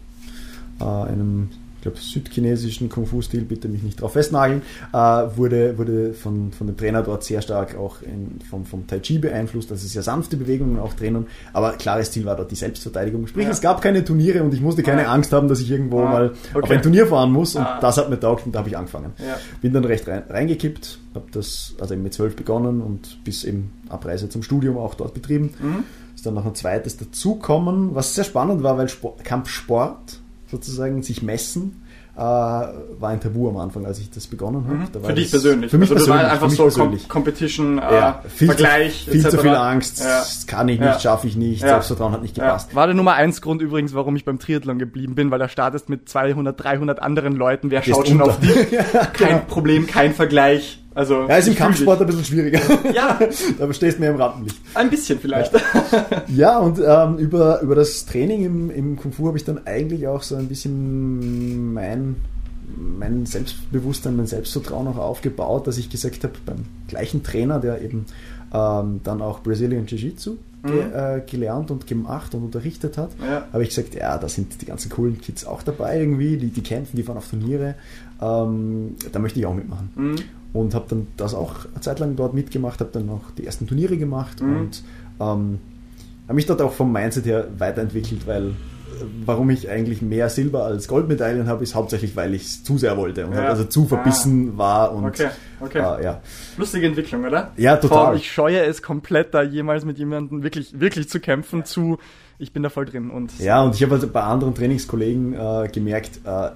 äh, einem ich glaube, südchinesischen Kung-Fu-Stil, bitte mich nicht drauf festnageln, äh, wurde, wurde von, von dem Trainer dort sehr stark auch in, vom, vom Tai Chi beeinflusst, also sehr sanfte Bewegungen auch drinnen, aber klares Ziel war dort die Selbstverteidigung. Sprich, ja. es gab keine Turniere und ich musste keine ah. Angst haben, dass ich irgendwo ah. mal okay. auf ein Turnier fahren muss und ah. das hat mir taugt und da habe ich angefangen. Ja. Bin dann recht rein, reingekippt, habe das also eben mit zwölf begonnen und bis eben Abreise zum Studium auch dort betrieben. Mhm. Ist dann noch ein zweites dazukommen, was sehr spannend war, weil Sport, Kampfsport sozusagen sich messen, äh, war ein Tabu am Anfang, als ich das begonnen habe. Mhm. Für dich persönlich? Für mich also persönlich. einfach so persönlich. Competition, äh, ja, viel Vergleich, zu, Viel zu viel Angst, ja. das kann ich nicht, ja. schaffe ich nicht, ja. Selbstvertrauen hat nicht gepasst. War der Nummer eins Grund übrigens, warum ich beim Triathlon geblieben bin, weil da startest mit 200, 300 anderen Leuten, wer schaut schon auf dich? [laughs] kein genau. Problem, kein Vergleich. Also, ja, ist im Kampfsport ein bisschen schwieriger. [laughs] Ja. da stehst du mehr im Rampenlicht. Ein bisschen vielleicht. Ja, [laughs] ja und ähm, über, über das Training im, im Kung Fu habe ich dann eigentlich auch so ein bisschen mein, mein Selbstbewusstsein, mein Selbstvertrauen auch aufgebaut, dass ich gesagt habe, beim gleichen Trainer, der eben ähm, dann auch Brazilian Jiu-Jitsu mhm. ge, äh, gelernt und gemacht und unterrichtet hat, ja. habe ich gesagt, ja, da sind die ganzen coolen Kids auch dabei irgendwie, die, die kämpfen, die fahren auf Turniere, ähm, da möchte ich auch mitmachen. Mhm und habe dann das auch eine Zeit lang dort mitgemacht, habe dann noch die ersten Turniere gemacht mhm. und ähm, habe mich dort auch vom Mindset her weiterentwickelt, weil warum ich eigentlich mehr Silber als Goldmedaillen habe, ist hauptsächlich, weil ich es zu sehr wollte und ja. also zu verbissen ah. war und okay. Okay. Äh, ja. Lustige Entwicklung, oder? Ja, total. Vor, ich scheue es komplett, da jemals mit jemandem wirklich, wirklich zu kämpfen, ja. zu ich bin da voll drin. Und ja, und ich habe also bei anderen Trainingskollegen äh, gemerkt, äh,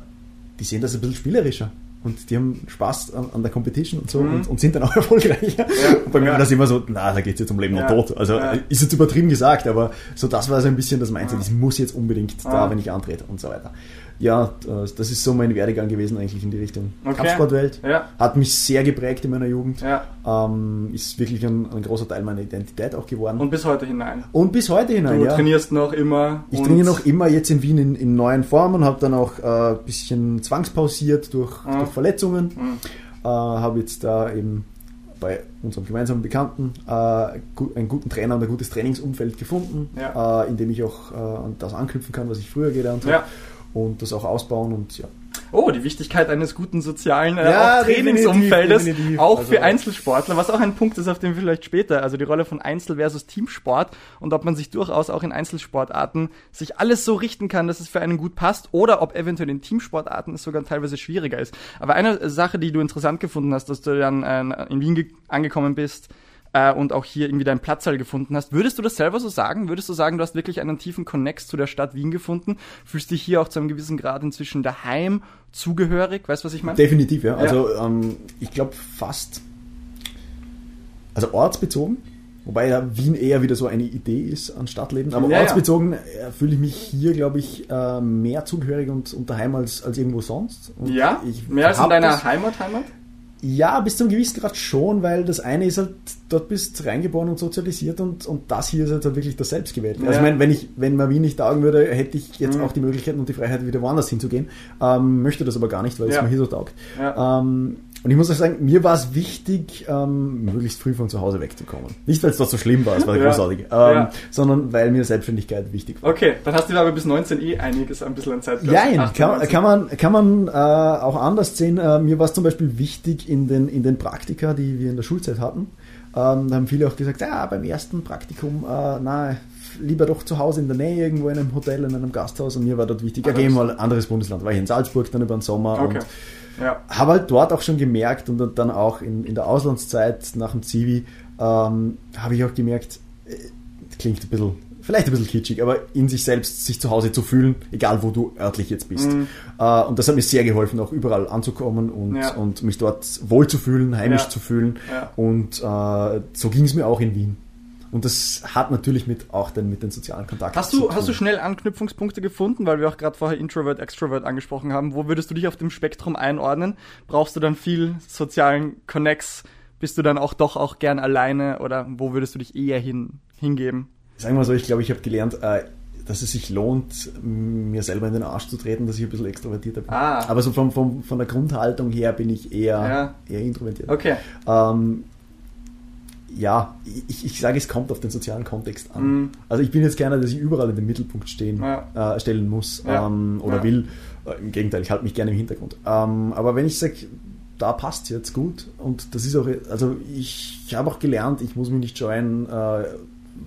die sehen das ein bisschen spielerischer und die haben Spaß an, an der Competition und so mhm. und, und, sind dann auch [laughs] erfolgreich. Ja. Und bei mir ja. war das immer so, na, da geht es jetzt um Leben ja. und Tod. Also ist jetzt übertrieben gesagt, aber so das war so ein bisschen das Mindset, ich muss jetzt unbedingt da, wenn ich antrete und so weiter ja, das ist so mein Werdegang gewesen eigentlich in die Richtung okay. Kampfsportwelt. Ja. Hat mich sehr geprägt in meiner Jugend. Ja. Ähm, ist wirklich ein, ein, großer Teil meiner Identität auch geworden. Und bis heute hinein. Und bis heute hinein, Du ja. trainierst noch immer. Ich trainiere noch immer jetzt in Wien in, in neuen Formen, habe dann auch ein äh, bisschen zwangspausiert durch, ja. durch Verletzungen. Mhm. Äh, habe jetzt da eben bei unserem gemeinsamen Bekannten äh, einen guten Trainer und ein gutes Trainingsumfeld gefunden, ja. äh, in dem ich auch äh, das anknüpfen kann, was ich früher gelernt habe. Ja und das auch ausbauen und ja. Oh, die Wichtigkeit eines guten sozialen äh, ja, Trainingsumfeldes, definitiv, definitiv. auch also, für Einzelsportler, was auch ein Punkt ist, auf den wir vielleicht später, also die Rolle von Einzel versus Teamsport und ob man sich durchaus auch in Einzelsportarten sich alles so richten kann, dass es für einen gut passt oder ob eventuell in Teamsportarten es sogar teilweise schwieriger ist. Aber eine Sache, die du interessant gefunden hast, dass du dann äh, in Wien angekommen bist, äh, und auch hier irgendwie deinen Platzteil halt gefunden hast. Würdest du das selber so sagen? Würdest du sagen, du hast wirklich einen tiefen Connex zu der Stadt Wien gefunden? Fühlst dich hier auch zu einem gewissen Grad inzwischen daheim, zugehörig? Weißt du, was ich meine? Definitiv, ja. Also ähm, ich glaube fast, also ortsbezogen, Wobei ja Wien eher wieder so eine Idee ist an Stadtleben. Aber ja, ortsbezogen ja. Äh, fühle ich mich hier, glaube ich, äh, mehr zugehörig und, und daheim als, als irgendwo sonst. Und ja? mehr als in deiner Heimat, Heimat? Ja, bis zum gewissen Grad schon, weil das eine ist halt, dort bist reingeboren und sozialisiert und, und das hier ist halt wirklich das Selbstgewählte. Ja. Also ich meine, wenn ich, wenn man Wien nicht taugen würde, hätte ich jetzt mhm. auch die Möglichkeit und die Freiheit, wieder woanders hinzugehen. Ähm, möchte das aber gar nicht, weil ja. es mir hier so taugt. Ja. Ähm, und ich muss auch sagen, mir war es wichtig, ähm, möglichst früh von zu Hause wegzukommen. Nicht, weil es dort so schlimm war, es war ja. großartig, ähm, ja. sondern weil mir Selbstständigkeit wichtig war. Okay, dann hast du aber bis 19 eh einiges ein bisschen an Zeit gehabt. Ja, kann, kann, man, kann man äh, auch anders sehen. Äh, mir war es zum Beispiel wichtig in den, in den Praktika, die wir in der Schulzeit hatten. Ähm, da haben viele auch gesagt, ja, beim ersten Praktikum, äh, na, lieber doch zu Hause in der Nähe, irgendwo in einem Hotel, in einem Gasthaus. Und mir war dort wichtig, ja, gehen wir mal anderes Bundesland. War ich in Salzburg dann über den Sommer okay. und ja. Habe halt dort auch schon gemerkt und dann auch in, in der Auslandszeit nach dem Zivi ähm, habe ich auch gemerkt, äh, klingt ein bisschen, vielleicht ein bisschen kitschig, aber in sich selbst sich zu Hause zu fühlen, egal wo du örtlich jetzt bist. Mhm. Äh, und das hat mir sehr geholfen, auch überall anzukommen und, ja. und mich dort wohl zu fühlen, heimisch ja. zu fühlen. Ja. Und äh, so ging es mir auch in Wien. Und das hat natürlich mit auch den, mit den sozialen Kontakten hast du, zu tun. Hast du schnell Anknüpfungspunkte gefunden, weil wir auch gerade vorher Introvert, Extrovert angesprochen haben. Wo würdest du dich auf dem Spektrum einordnen? Brauchst du dann viel sozialen Connects? Bist du dann auch doch auch gern alleine oder wo würdest du dich eher hin, hingeben? Sagen wir mal so, ich glaube, ich habe gelernt, äh, dass es sich lohnt, mir selber in den Arsch zu treten, dass ich ein bisschen extrovertierter bin. Ah. Aber so vom, vom, von der Grundhaltung her bin ich eher, ja. eher introvertiert. Okay. Ähm, ja, ich, ich sage, es kommt auf den sozialen Kontext an. Mhm. Also ich bin jetzt keiner, der sich überall in den Mittelpunkt stehen, ja. äh, stellen muss ja. ähm, oder ja. will. Äh, Im Gegenteil, ich halte mich gerne im Hintergrund. Ähm, aber wenn ich sage, da passt jetzt gut und das ist auch, also ich, ich habe auch gelernt, ich muss mich nicht scheuen, äh,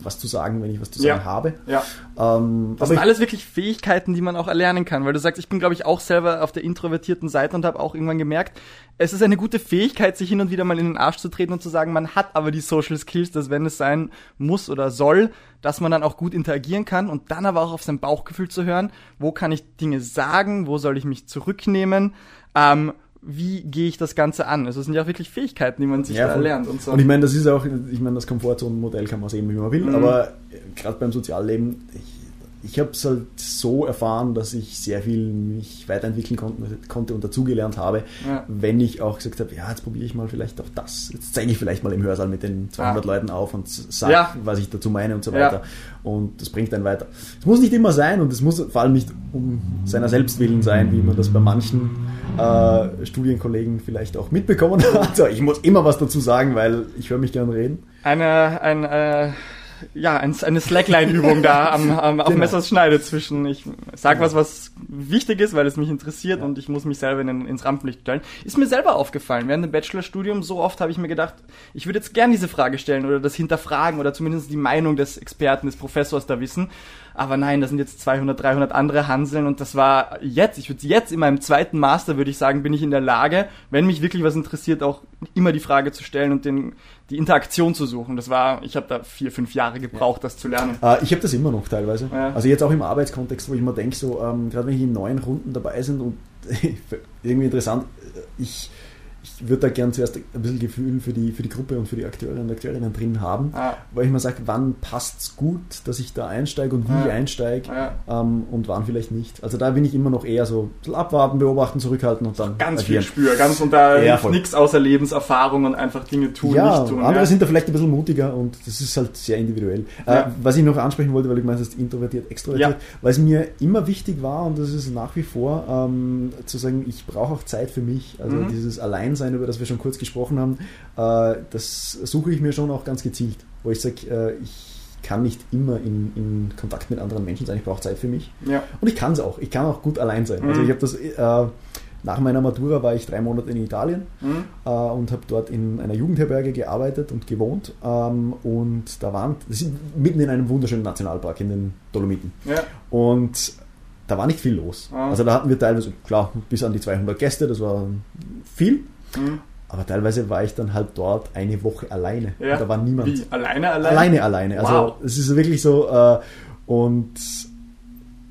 was zu sagen, wenn ich was zu sagen ja. habe. Ja. Ähm, das sind alles wirklich Fähigkeiten, die man auch erlernen kann, weil du sagst, ich bin, glaube ich, auch selber auf der introvertierten Seite und habe auch irgendwann gemerkt, es ist eine gute Fähigkeit, sich hin und wieder mal in den Arsch zu treten und zu sagen, man hat aber die Social Skills, dass wenn es sein muss oder soll, dass man dann auch gut interagieren kann und dann aber auch auf sein Bauchgefühl zu hören, wo kann ich Dinge sagen, wo soll ich mich zurücknehmen, ähm, wie gehe ich das Ganze an? Also es sind ja auch wirklich Fähigkeiten, die man sich ja, da lernt und so. Und ich meine, das ist auch, ich meine, das Komfortzonenmodell kann man sehen, wie man will, mhm. aber gerade beim Sozialleben, ich, ich habe es halt so erfahren, dass ich sehr viel mich weiterentwickeln konnte, konnte und dazugelernt habe, ja. wenn ich auch gesagt habe, ja, jetzt probiere ich mal vielleicht auch das. Jetzt zeige ich vielleicht mal im Hörsaal mit den 200 ja. Leuten auf und sage, ja. was ich dazu meine und so weiter. Und das bringt einen weiter. Es muss nicht immer sein und es muss vor allem nicht um seiner selbst willen sein, wie man das bei manchen äh, Studienkollegen vielleicht auch mitbekommen [laughs] hat. Also ich muss immer was dazu sagen, weil ich höre mich gern reden. Eine, ein, äh ja, eine Slackline-Übung da am, [laughs] am, auf genau. Messers Schneide zwischen, ich sag genau. was, was wichtig ist, weil es mich interessiert ja. und ich muss mich selber in, ins Rampenlicht stellen. Ist mir selber aufgefallen. Während dem Bachelorstudium so oft habe ich mir gedacht, ich würde jetzt gern diese Frage stellen oder das hinterfragen oder zumindest die Meinung des Experten, des Professors da wissen. Aber nein, da sind jetzt 200, 300 andere Hanseln und das war jetzt, ich würde jetzt in meinem zweiten Master, würde ich sagen, bin ich in der Lage, wenn mich wirklich was interessiert, auch immer die Frage zu stellen und den, die Interaktion zu suchen. Das war, ich habe da vier, fünf Jahre gebraucht, ja. das zu lernen. Äh, ich habe das immer noch teilweise. Ja. Also jetzt auch im Arbeitskontext, wo ich mir denke, so ähm, gerade wenn ich in neuen Runden dabei sind und [laughs] irgendwie interessant, ich ich würde da gern zuerst ein bisschen Gefühl für die, für die Gruppe und für die Akteure und Akteurinnen drin haben, ah. weil ich mir sage, wann passt es gut, dass ich da einsteige und wie ah. ich einsteige ah. ähm, und wann vielleicht nicht. Also da bin ich immer noch eher so abwarten, beobachten, zurückhalten und dann. Ganz agieren. viel Spür, ganz und da ja, nichts außer Lebenserfahrung und einfach Dinge tun, ja, nicht tun. Andere ja. sind da vielleicht ein bisschen mutiger und das ist halt sehr individuell. Äh, was ich noch ansprechen wollte, weil ich meine, das ist introvertiert, extrovertiert, weil es mir immer wichtig war und das ist nach wie vor ähm, zu sagen, ich brauche auch Zeit für mich. Also mhm. dieses Allein sein, über das wir schon kurz gesprochen haben, äh, das suche ich mir schon auch ganz gezielt, wo ich sage, äh, ich kann nicht immer in, in, Kontakt mit anderen Menschen sein, ich brauche Zeit für mich. Ja. Und ich kann es auch, ich kann auch gut allein sein. Also mhm. Also ich habe das, äh, nach meiner Matura war ich drei Monate in Italien mhm. äh, und habe dort in einer Jugendherberge gearbeitet und gewohnt. Ähm, und da waren, das ist mitten in einem wunderschönen Nationalpark in den Dolomiten. Ja. Und da war nicht viel los. Ah. Also da hatten wir teilweise, klar, bis an die 200 Gäste, das war viel. Mhm. Aber teilweise war ich dann halt dort eine Woche alleine. Ja. da war niemand. Wie? Alleine, alleine? Alleine, alleine. Also wow. es ist wirklich so, äh, und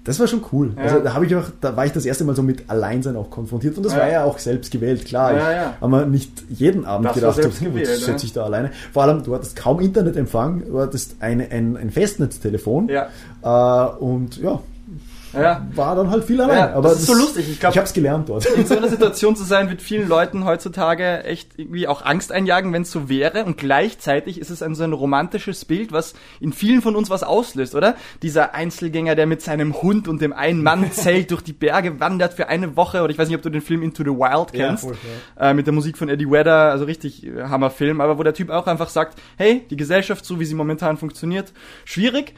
das war schon cool. Ja. Also da habe ich auch, da war ich das erste Mal so mit Alleinsein auch konfrontiert und das ja. war ja auch selbst gewählt, klar. Ja, ja. Aber nicht jeden Abend das gedacht, so, gewählt, setze ich da alleine. Vor allem, du hattest kaum Internetempfang, du hattest eine, ein, ein Festnetztelefon. Ja. Äh, und ja, ja. war dann halt viel allein. Ja, aber das ist das, so lustig. Ich, glaub, ich habe es gelernt dort. In so einer Situation zu sein, wird vielen Leuten heutzutage echt irgendwie auch Angst einjagen, wenn es so wäre. Und gleichzeitig ist es ein so ein romantisches Bild, was in vielen von uns was auslöst, oder? Dieser Einzelgänger, der mit seinem Hund und dem einen Mann [laughs] zelt durch die Berge wandert für eine Woche. Oder ich weiß nicht, ob du den Film Into the Wild kennst. Ja, voll. Äh, mit der Musik von Eddie Vedder, also richtig äh, Hammerfilm. Aber wo der Typ auch einfach sagt, hey, die Gesellschaft, so wie sie momentan funktioniert, schwierig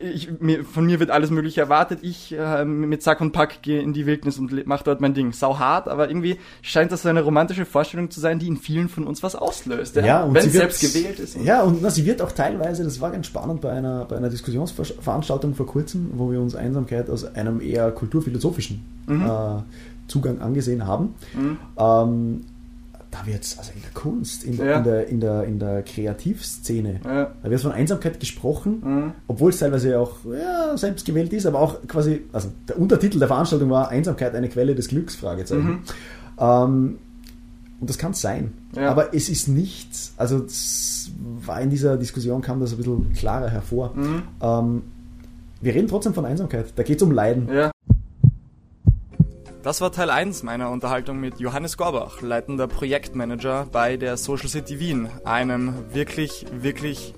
ich, mir, von mir wird alles Mögliche erwartet. Ich äh, mit Sack und Pack gehe in die Wildnis und mache dort mein Ding. Sau hart, aber irgendwie scheint das so eine romantische Vorstellung zu sein, die in vielen von uns was auslöst. Ja, ja und wenn es selbst gewählt ist. Ja, und na, sie wird auch teilweise, das war ganz spannend bei einer, bei einer Diskussionsveranstaltung vor kurzem, wo wir uns Einsamkeit aus einem eher kulturphilosophischen mhm. äh, Zugang angesehen haben. Mhm. Ähm, da wird es, also in der Kunst, in, ja. in, der, in, der, in der Kreativszene, ja. da wird von Einsamkeit gesprochen, mhm. obwohl es teilweise auch ja, selbst gewählt ist, aber auch quasi, also der Untertitel der Veranstaltung war Einsamkeit eine Quelle des Glücks, Fragezeichen. Mhm. Ähm, und das kann es sein. Aber es ist nichts, also war in dieser Diskussion kam das ein bisschen klarer hervor. Mhm. Ähm, wir reden trotzdem von Einsamkeit. Da geht es um Leiden. Das war Teil 1 meiner Unterhaltung mit Johannes Gorbach, leitender Projektmanager bei der Social City Wien, einem wirklich, wirklich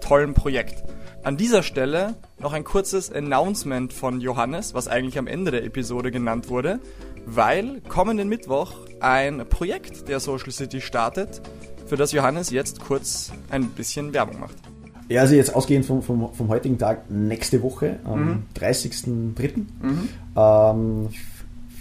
tollen Projekt. An dieser Stelle noch ein kurzes Announcement von Johannes, was eigentlich am Ende der Episode genannt wurde, weil kommenden Mittwoch ein Projekt der Social City startet, für das Johannes jetzt kurz ein bisschen Werbung macht. Ja, also jetzt ausgehend vom, vom, vom heutigen Tag, nächste Woche, am mhm. 30.03. Mhm. Ähm,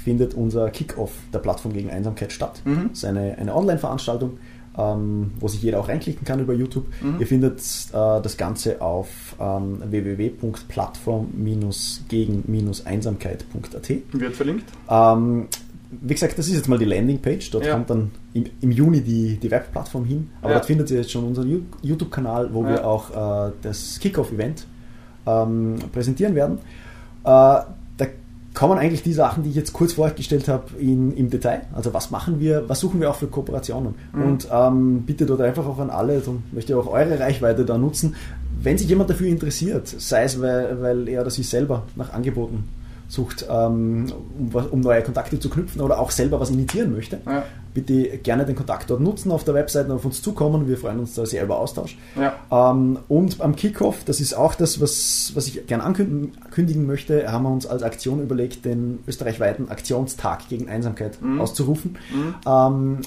findet unser Kickoff der Plattform gegen Einsamkeit statt. Mhm. Das ist eine, eine Online-Veranstaltung, ähm, wo sich jeder auch reinklicken kann über YouTube. Mhm. Ihr findet äh, das Ganze auf ähm, www.plattform-gegen-einsamkeit.at. Wird verlinkt. Ähm, wie gesagt, das ist jetzt mal die Landingpage. Dort ja. kommt dann im, im, Juni die, die Webplattform hin. Aber ja. dort findet ihr jetzt schon unseren YouTube-Kanal, wo ja. wir auch äh, das Kickoff-Event ähm, präsentieren werden. Äh, kommen eigentlich die Sachen, die ich jetzt kurz vorgestellt habe, in, im Detail. Also was machen wir, was suchen wir auch für Kooperationen. Mhm. Und ähm, bitte dort einfach auch an alle, darum möchte ich auch eure Reichweite da nutzen, wenn sich jemand dafür interessiert, sei es, weil, weil er oder sie selber nach Angeboten sucht, ähm, um, um, neue Kontakte zu knüpfen oder auch selber was initiieren möchte, ja. bitte gerne den Kontakt dort nutzen auf der Webseite und auf uns zukommen. Wir freuen uns da sehr über Austausch. Ja. Ähm, und am Kickoff, das ist auch das, was, was ich gerne ankündigen möchte, haben wir uns als Aktion überlegt, den österreichweiten Aktionstag gegen Einsamkeit mhm. auszurufen. Mhm. Ähm,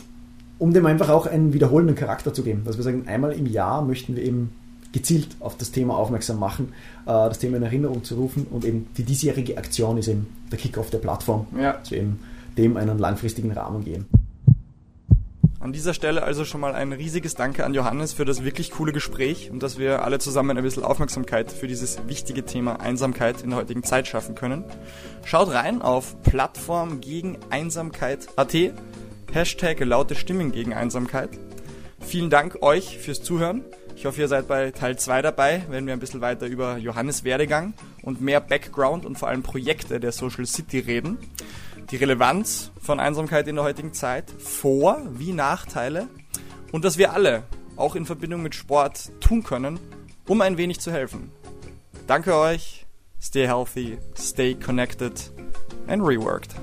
um dem einfach auch einen wiederholenden Charakter zu geben. Dass wir sagen, einmal im Jahr möchten wir eben gezielt auf das Thema aufmerksam machen, äh, das Thema in Erinnerung zu rufen und eben die diesjährige Aktion ist eben der Kickoff der Plattform, ja. dass wir eben dem einen langfristigen Rahmen geben. An dieser Stelle also schon mal ein riesiges Danke an Johannes für das wirklich coole Gespräch und dass wir alle zusammen ein bisschen Aufmerksamkeit für dieses wichtige Thema Einsamkeit in der heutigen Zeit schaffen können. Schaut rein auf Plattform gegen Einsamkeit.at, Hashtag laute Stimmen gegen Einsamkeit. Vielen Dank euch fürs Zuhören. Ich hoffe, ihr seid bei Teil 2 dabei, wenn wir ein bisschen weiter über Johannes Werdegang und mehr Background und vor allem Projekte der Social City reden. Die Relevanz von Einsamkeit in der heutigen Zeit, Vor- wie Nachteile und was wir alle auch in Verbindung mit Sport tun können, um ein wenig zu helfen. Danke euch, stay healthy, stay connected and reworked.